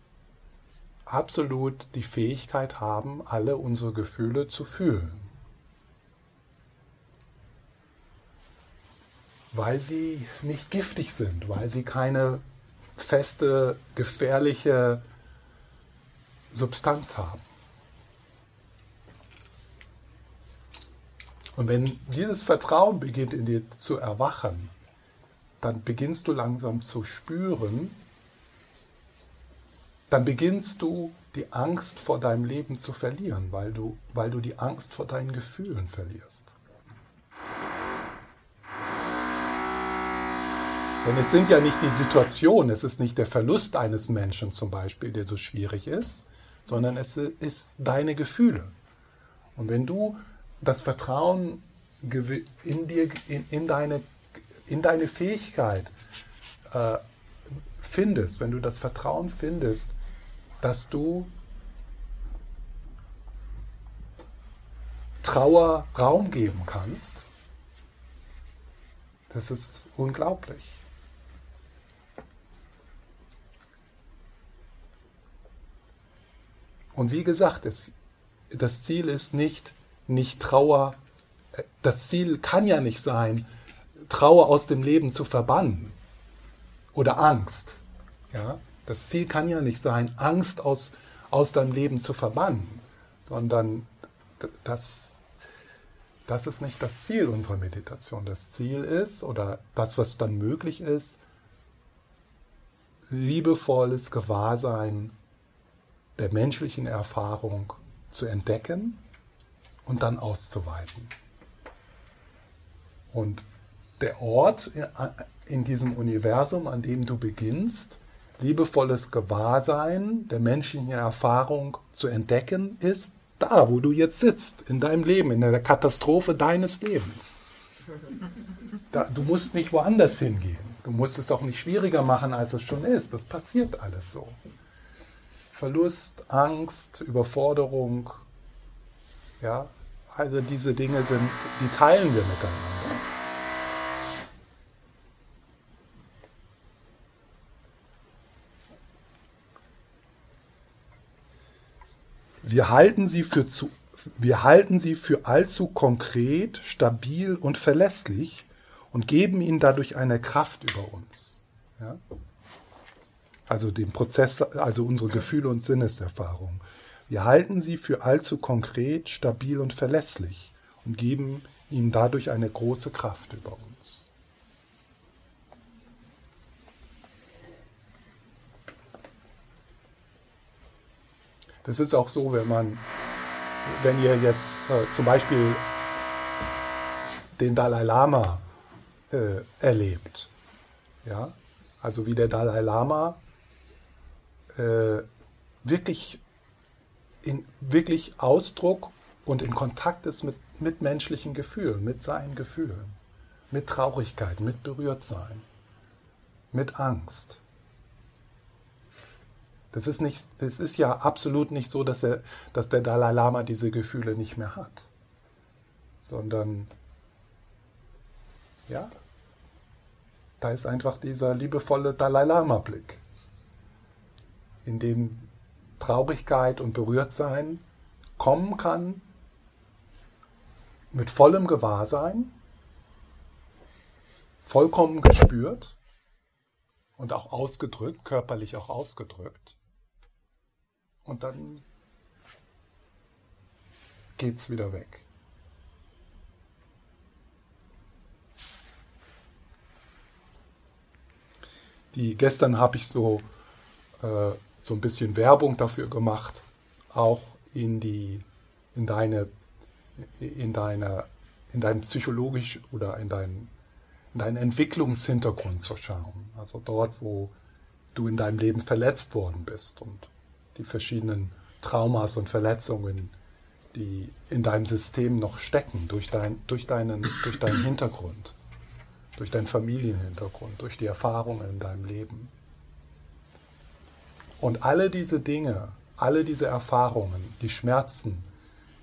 absolut die Fähigkeit haben, alle unsere Gefühle zu fühlen. Weil sie nicht giftig sind, weil sie keine feste, gefährliche Substanz haben. Und wenn dieses Vertrauen beginnt in dir zu erwachen, dann beginnst du langsam zu spüren, dann beginnst du die Angst vor deinem Leben zu verlieren, weil du, weil du die Angst vor deinen Gefühlen verlierst. Denn es sind ja nicht die Situationen, es ist nicht der Verlust eines Menschen zum Beispiel, der so schwierig ist, sondern es ist deine Gefühle. Und wenn du das Vertrauen in dir, in, in, deine, in deine Fähigkeit äh, findest, wenn du das Vertrauen findest, dass du Trauer Raum geben kannst, das ist unglaublich. Und wie gesagt, es, das Ziel ist nicht, nicht Trauer, äh, das Ziel kann ja nicht sein, Trauer aus dem Leben zu verbannen oder Angst. Ja? Das Ziel kann ja nicht sein, Angst aus, aus deinem Leben zu verbannen, sondern das, das ist nicht das Ziel unserer Meditation. Das Ziel ist, oder das, was dann möglich ist, liebevolles Gewahrsein der menschlichen Erfahrung zu entdecken und dann auszuweiten. Und der Ort in diesem Universum, an dem du beginnst, liebevolles Gewahrsein der menschlichen Erfahrung zu entdecken, ist da, wo du jetzt sitzt, in deinem Leben, in der Katastrophe deines Lebens. Da, du musst nicht woanders hingehen. Du musst es auch nicht schwieriger machen, als es schon ist. Das passiert alles so. Verlust, Angst, Überforderung, ja, also diese Dinge sind, die teilen wir miteinander. Wir halten sie für zu, wir halten sie für allzu konkret, stabil und verlässlich und geben ihnen dadurch eine Kraft über uns. Ja? Also den Prozess, also unsere Gefühle und Sinneserfahrungen. Wir halten sie für allzu konkret, stabil und verlässlich und geben ihnen dadurch eine große Kraft über uns. Das ist auch so, wenn man, wenn ihr jetzt äh, zum Beispiel den Dalai Lama äh, erlebt, ja, also wie der Dalai Lama äh, wirklich, in, wirklich Ausdruck und in Kontakt ist mit, mit menschlichen Gefühlen, mit seinen Gefühlen, mit Traurigkeit, mit Berührtsein, mit Angst. Das ist, nicht, das ist ja absolut nicht so, dass, er, dass der Dalai Lama diese Gefühle nicht mehr hat, sondern ja, da ist einfach dieser liebevolle Dalai Lama-Blick, in dem Traurigkeit und Berührtsein kommen kann mit vollem Gewahrsein, vollkommen gespürt und auch ausgedrückt, körperlich auch ausgedrückt. Und dann geht es wieder weg. Die, gestern habe ich so, äh, so ein bisschen Werbung dafür gemacht, auch in die, in deine, in deiner, in deinem psychologisch oder in deinem, in deinen Entwicklungshintergrund zu schauen. Also dort, wo du in deinem Leben verletzt worden bist und die verschiedenen Traumas und Verletzungen, die in deinem System noch stecken, durch, dein, durch, deinen, durch deinen Hintergrund, durch deinen Familienhintergrund, durch die Erfahrungen in deinem Leben. Und alle diese Dinge, alle diese Erfahrungen, die Schmerzen,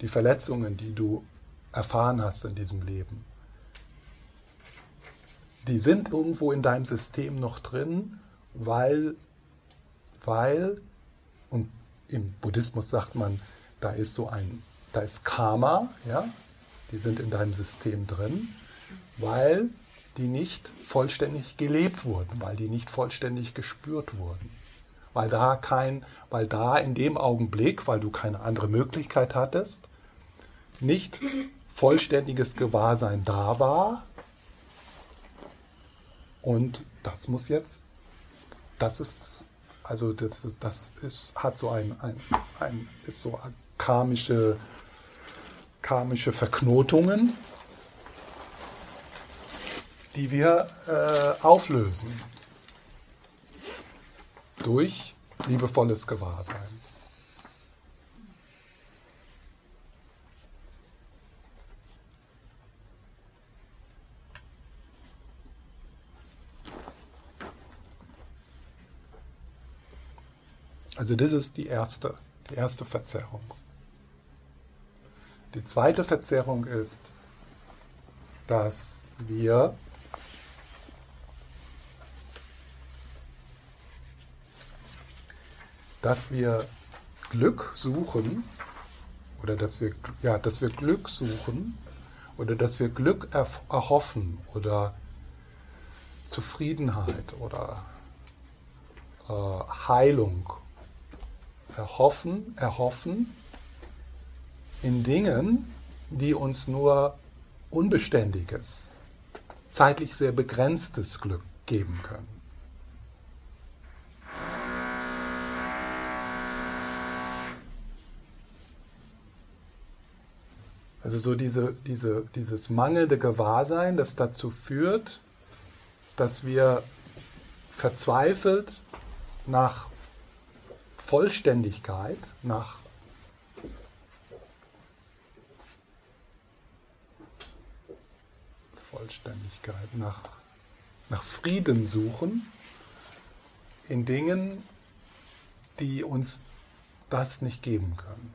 die Verletzungen, die du erfahren hast in diesem Leben, die sind irgendwo in deinem System noch drin, weil, weil und im Buddhismus sagt man, da ist so ein, da ist Karma, ja, die sind in deinem System drin, weil die nicht vollständig gelebt wurden, weil die nicht vollständig gespürt wurden. Weil da kein, weil da in dem Augenblick, weil du keine andere Möglichkeit hattest, nicht vollständiges Gewahrsein da war. Und das muss jetzt, das ist, also das ist, das ist, hat so ein, ein, ein ist so karmische, karmische Verknotungen, die wir äh, auflösen durch liebevolles Gewahrsein. Also das ist die erste, die erste Verzerrung. Die zweite Verzerrung ist, dass wir dass wir Glück suchen oder dass wir, ja, dass wir Glück suchen oder dass wir Glück erhoffen oder Zufriedenheit oder äh, Heilung erhoffen, erhoffen in Dingen, die uns nur unbeständiges, zeitlich sehr begrenztes Glück geben können. Also so diese, diese, dieses mangelnde Gewahrsein, das dazu führt, dass wir verzweifelt nach Vollständigkeit, nach Vollständigkeit, nach, nach Frieden suchen in Dingen, die uns das nicht geben können.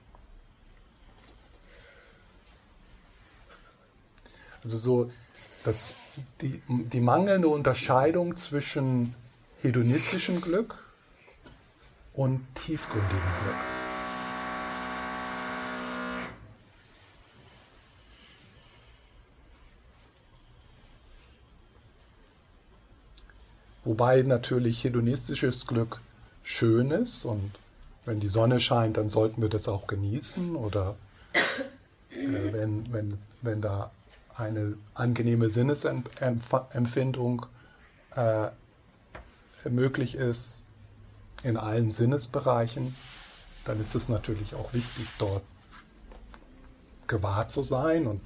Also so dass die, die mangelnde Unterscheidung zwischen hedonistischem Glück und tiefgründigem Glück. Wobei natürlich hedonistisches Glück schön ist und wenn die Sonne scheint, dann sollten wir das auch genießen oder äh, wenn, wenn, wenn da eine angenehme Sinnesempfindung äh, möglich ist in allen Sinnesbereichen, dann ist es natürlich auch wichtig, dort gewahr zu sein und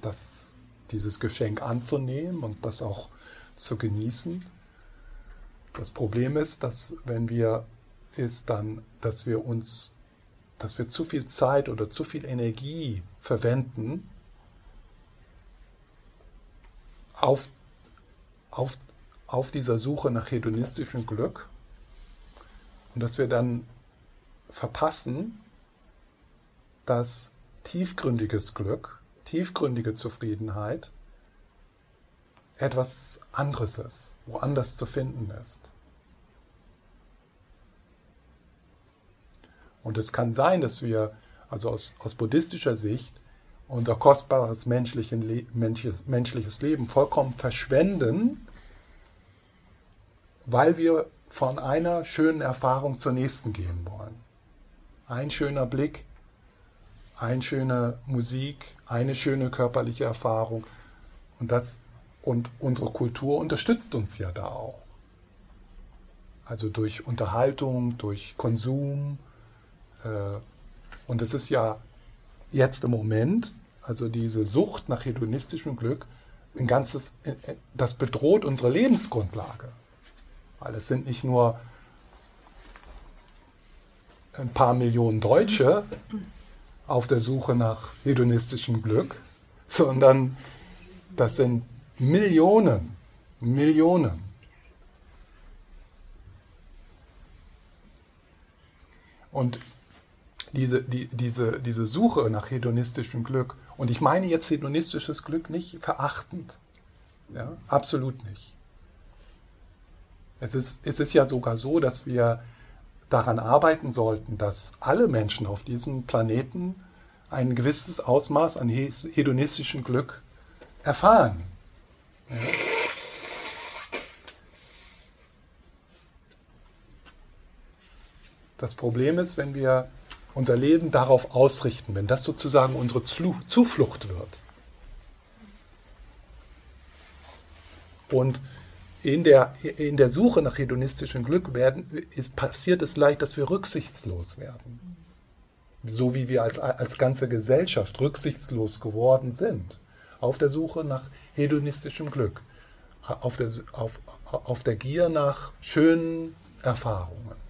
das, dieses Geschenk anzunehmen und das auch zu genießen. Das Problem ist, dass wenn wir ist dann, dass wir uns, dass wir zu viel Zeit oder zu viel Energie verwenden, auf, auf, auf dieser Suche nach hedonistischem Glück und dass wir dann verpassen, dass tiefgründiges Glück, tiefgründige Zufriedenheit etwas anderes ist, woanders zu finden ist. Und es kann sein, dass wir, also aus, aus buddhistischer Sicht, unser kostbares menschliches, menschliches Leben vollkommen verschwenden, weil wir von einer schönen Erfahrung zur nächsten gehen wollen. Ein schöner Blick, eine schöne Musik, eine schöne körperliche Erfahrung. Und, das, und unsere Kultur unterstützt uns ja da auch. Also durch Unterhaltung, durch Konsum. Äh, und es ist ja jetzt im Moment also diese Sucht nach hedonistischem Glück, ein ganzes, das bedroht unsere Lebensgrundlage. Weil es sind nicht nur ein paar Millionen Deutsche auf der Suche nach hedonistischem Glück, sondern das sind Millionen, Millionen. Und diese, die, diese, diese Suche nach hedonistischem Glück und ich meine jetzt hedonistisches Glück nicht verachtend. Ja, absolut nicht. Es ist, es ist ja sogar so, dass wir daran arbeiten sollten, dass alle Menschen auf diesem Planeten ein gewisses Ausmaß an hedonistischem Glück erfahren. Ja. Das Problem ist, wenn wir unser Leben darauf ausrichten, wenn das sozusagen unsere Zuflucht wird. Und in der, in der Suche nach hedonistischem Glück werden, ist, passiert es leicht, dass wir rücksichtslos werden. So wie wir als, als ganze Gesellschaft rücksichtslos geworden sind. Auf der Suche nach hedonistischem Glück. Auf der, auf, auf der Gier nach schönen Erfahrungen.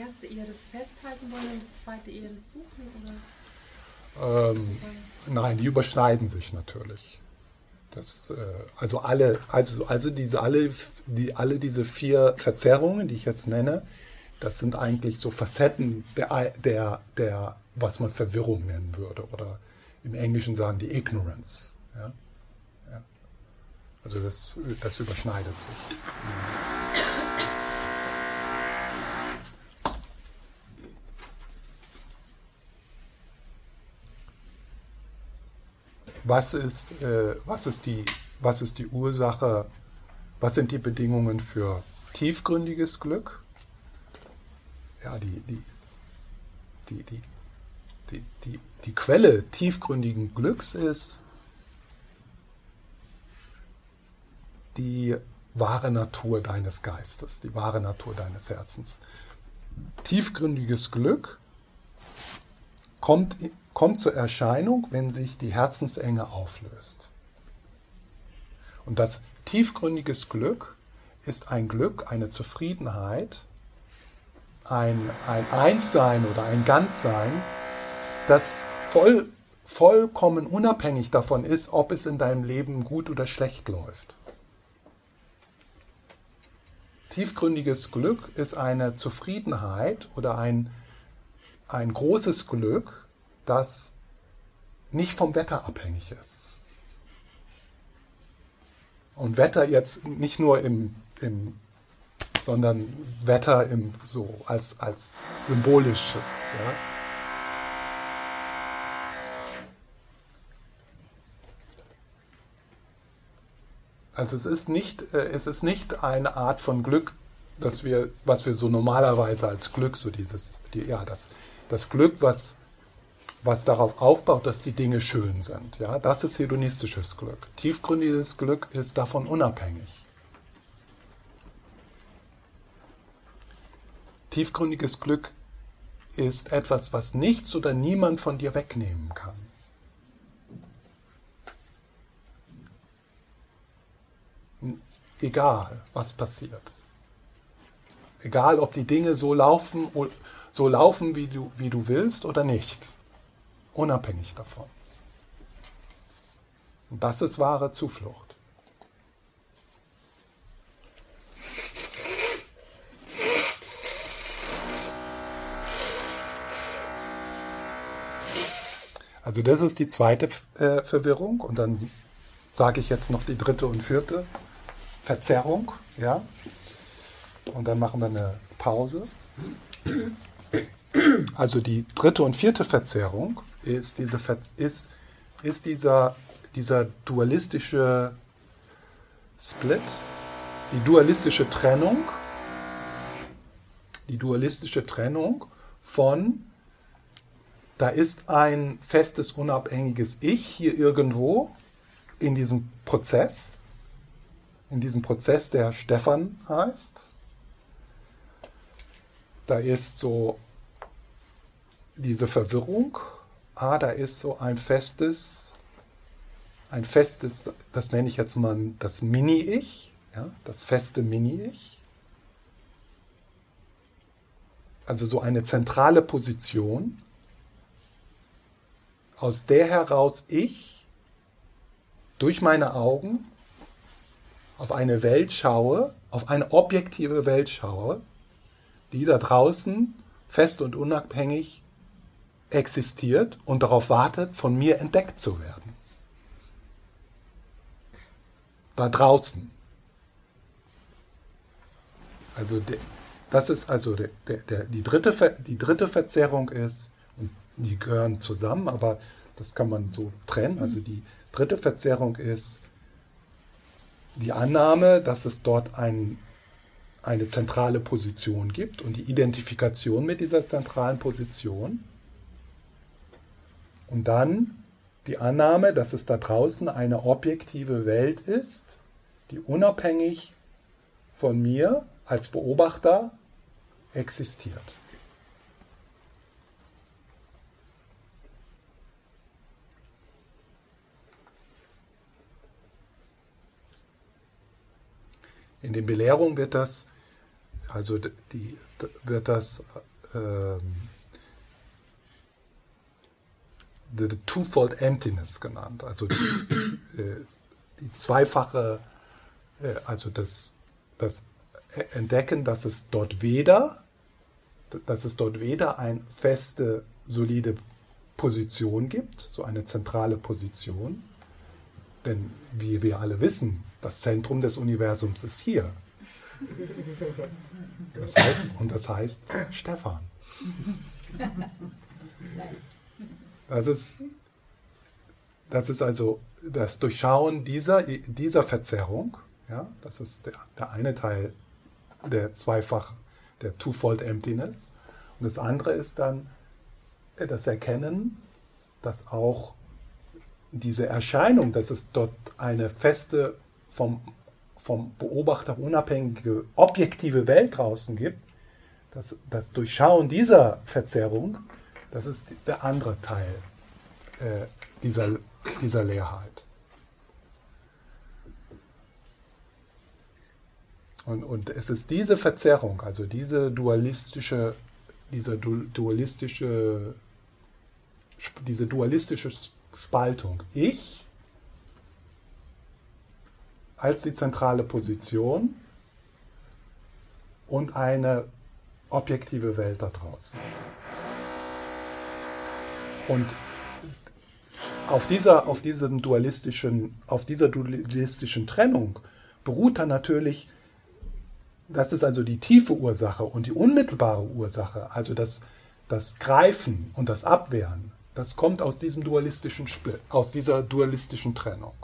Erste eher das Festhalten wollen und das zweite eher das Suchen? Oder? Ähm, nein, die überschneiden sich natürlich. Das, äh, also alle, also, also diese, alle, die, alle diese vier Verzerrungen, die ich jetzt nenne, das sind eigentlich so Facetten der, der, der was man Verwirrung nennen würde. Oder im Englischen sagen die Ignorance. Ja? Ja. Also das, das überschneidet sich. Was ist, äh, was, ist die, was ist die Ursache, was sind die Bedingungen für tiefgründiges Glück? Ja, die, die, die, die, die, die, die Quelle tiefgründigen Glücks ist die wahre Natur deines Geistes, die wahre Natur deines Herzens. Tiefgründiges Glück kommt kommt zur Erscheinung, wenn sich die Herzensenge auflöst. Und das tiefgründiges Glück ist ein Glück, eine Zufriedenheit, ein, ein Einssein oder ein Ganzsein, das voll, vollkommen unabhängig davon ist, ob es in deinem Leben gut oder schlecht läuft. Tiefgründiges Glück ist eine Zufriedenheit oder ein, ein großes Glück, das nicht vom Wetter abhängig ist. Und Wetter jetzt nicht nur im, im sondern Wetter im, so als, als symbolisches. Ja. Also es ist nicht, äh, es ist nicht eine Art von Glück, dass wir, was wir so normalerweise als Glück, so dieses, die, ja, das, das Glück, was was darauf aufbaut, dass die Dinge schön sind. Ja, das ist hedonistisches Glück. Tiefgründiges Glück ist davon unabhängig. Tiefgründiges Glück ist etwas, was nichts oder niemand von dir wegnehmen kann. Egal, was passiert. Egal, ob die Dinge so laufen, so laufen wie, du, wie du willst oder nicht unabhängig davon. Und das ist wahre Zuflucht. Also das ist die zweite äh, Verwirrung und dann sage ich jetzt noch die dritte und vierte Verzerrung, ja. Und dann machen wir eine Pause. Also die dritte und vierte Verzerrung ist, diese, ist, ist dieser, dieser dualistische Split, die dualistische Trennung, die dualistische Trennung von, da ist ein festes, unabhängiges Ich hier irgendwo in diesem Prozess, in diesem Prozess, der Stefan heißt. Da ist so diese Verwirrung ah, da ist so ein festes, ein festes, das nenne ich jetzt mal das Mini-Ich, ja, das feste Mini-Ich. Also so eine zentrale Position, aus der heraus ich durch meine Augen auf eine Welt schaue, auf eine objektive Welt schaue, die da draußen fest und unabhängig existiert und darauf wartet, von mir entdeckt zu werden. Da draußen. Also das ist also der, der, die, dritte, die dritte Verzerrung ist, und die gehören zusammen, aber das kann man so trennen. Also die dritte Verzerrung ist die Annahme, dass es dort ein, eine zentrale Position gibt und die Identifikation mit dieser zentralen Position. Und dann die Annahme, dass es da draußen eine objektive Welt ist, die unabhängig von mir als Beobachter existiert. In den Belehrungen wird das, also die, wird das ähm, the, the twofold emptiness genannt, also die, äh, die zweifache, äh, also das, das Entdecken, dass es dort weder, dass es dort weder eine feste, solide Position gibt, so eine zentrale Position, denn wie wir alle wissen, das Zentrum des Universums ist hier. Das heißt, und das heißt Stefan. Das ist, das ist also das Durchschauen dieser, dieser Verzerrung. Ja, das ist der, der eine Teil der Zweifach, der Twofold Emptiness. Und das andere ist dann das Erkennen, dass auch diese Erscheinung, dass es dort eine feste vom, vom Beobachter unabhängige, objektive Welt draußen gibt, das, das Durchschauen dieser Verzerrung, das ist der andere Teil äh, dieser, dieser Leerheit. Und, und es ist diese Verzerrung, also diese dualistische, diese dualistische, diese dualistische Spaltung. Ich als die zentrale Position und eine objektive Welt da draußen. Und auf dieser, auf diesem dualistischen, auf dieser dualistischen Trennung beruht dann natürlich, das ist also die tiefe Ursache und die unmittelbare Ursache, also das, das Greifen und das Abwehren, das kommt aus diesem dualistischen aus dieser dualistischen Trennung.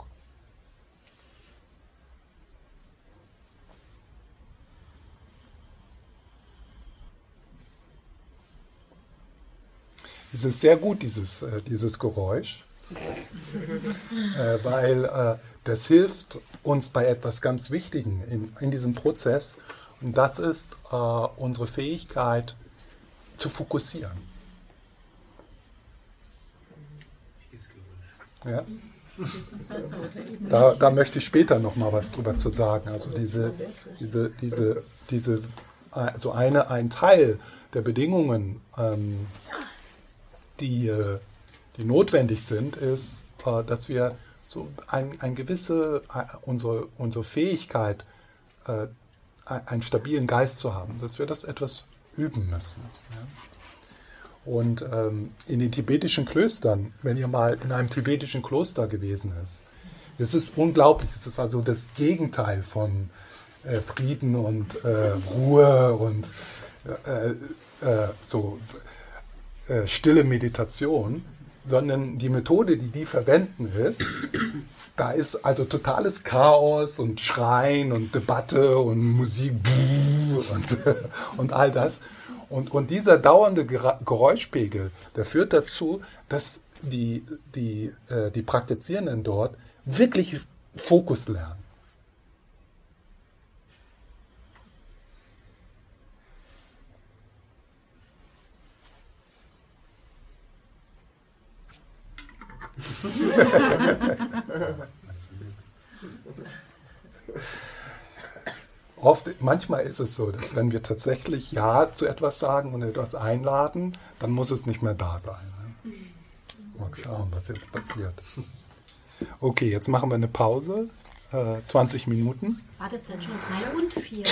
Es ist sehr gut, dieses, äh, dieses Geräusch, äh, weil äh, das hilft uns bei etwas ganz Wichtigem in, in diesem Prozess. Und das ist äh, unsere Fähigkeit zu fokussieren. Ja. Da, da möchte ich später noch mal was drüber zu sagen. Also diese, diese, diese, diese, also eine, ein Teil der Bedingungen, ähm, die, äh, die notwendig sind, ist, äh, dass wir so ein, ein gewisse, äh, unsere, unsere Fähigkeit, einen stabilen Geist zu haben, dass wir das etwas üben müssen. Und ähm, in den tibetischen Klöstern, wenn ihr mal in einem tibetischen Kloster gewesen ist, das ist unglaublich. Das ist also das Gegenteil von Frieden und Ruhe und so äh, stille Meditation, sondern die Methode, die die verwenden, ist, da ist also totales Chaos und Schreien und Debatte und Musik und, und all das. Und, und dieser dauernde Geräuschpegel, der führt dazu, dass die, die, äh, die Praktizierenden dort wirklich Fokus lernen. Oft, manchmal ist es so, dass wenn wir tatsächlich Ja zu etwas sagen und etwas einladen, dann muss es nicht mehr da sein. Ne? Mal schauen, was jetzt passiert. Okay, jetzt machen wir eine Pause. Äh, 20 Minuten. War das denn schon 3 und 4?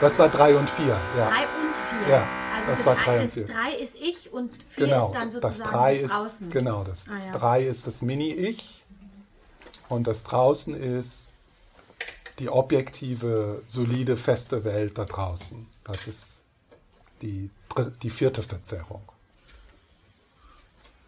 Das war 3 und 4, ja. 3 und 4. Ja, also das, das war 3 und 4. 3 ist ich und 4 genau, ist dann sozusagen das, 3 das ist, draußen. Genau, das Ah, ja. 3 ist das Mini-Ich und das draußen ist die objektive, solide, feste Welt da draußen. Das ist die, die vierte Verzerrung.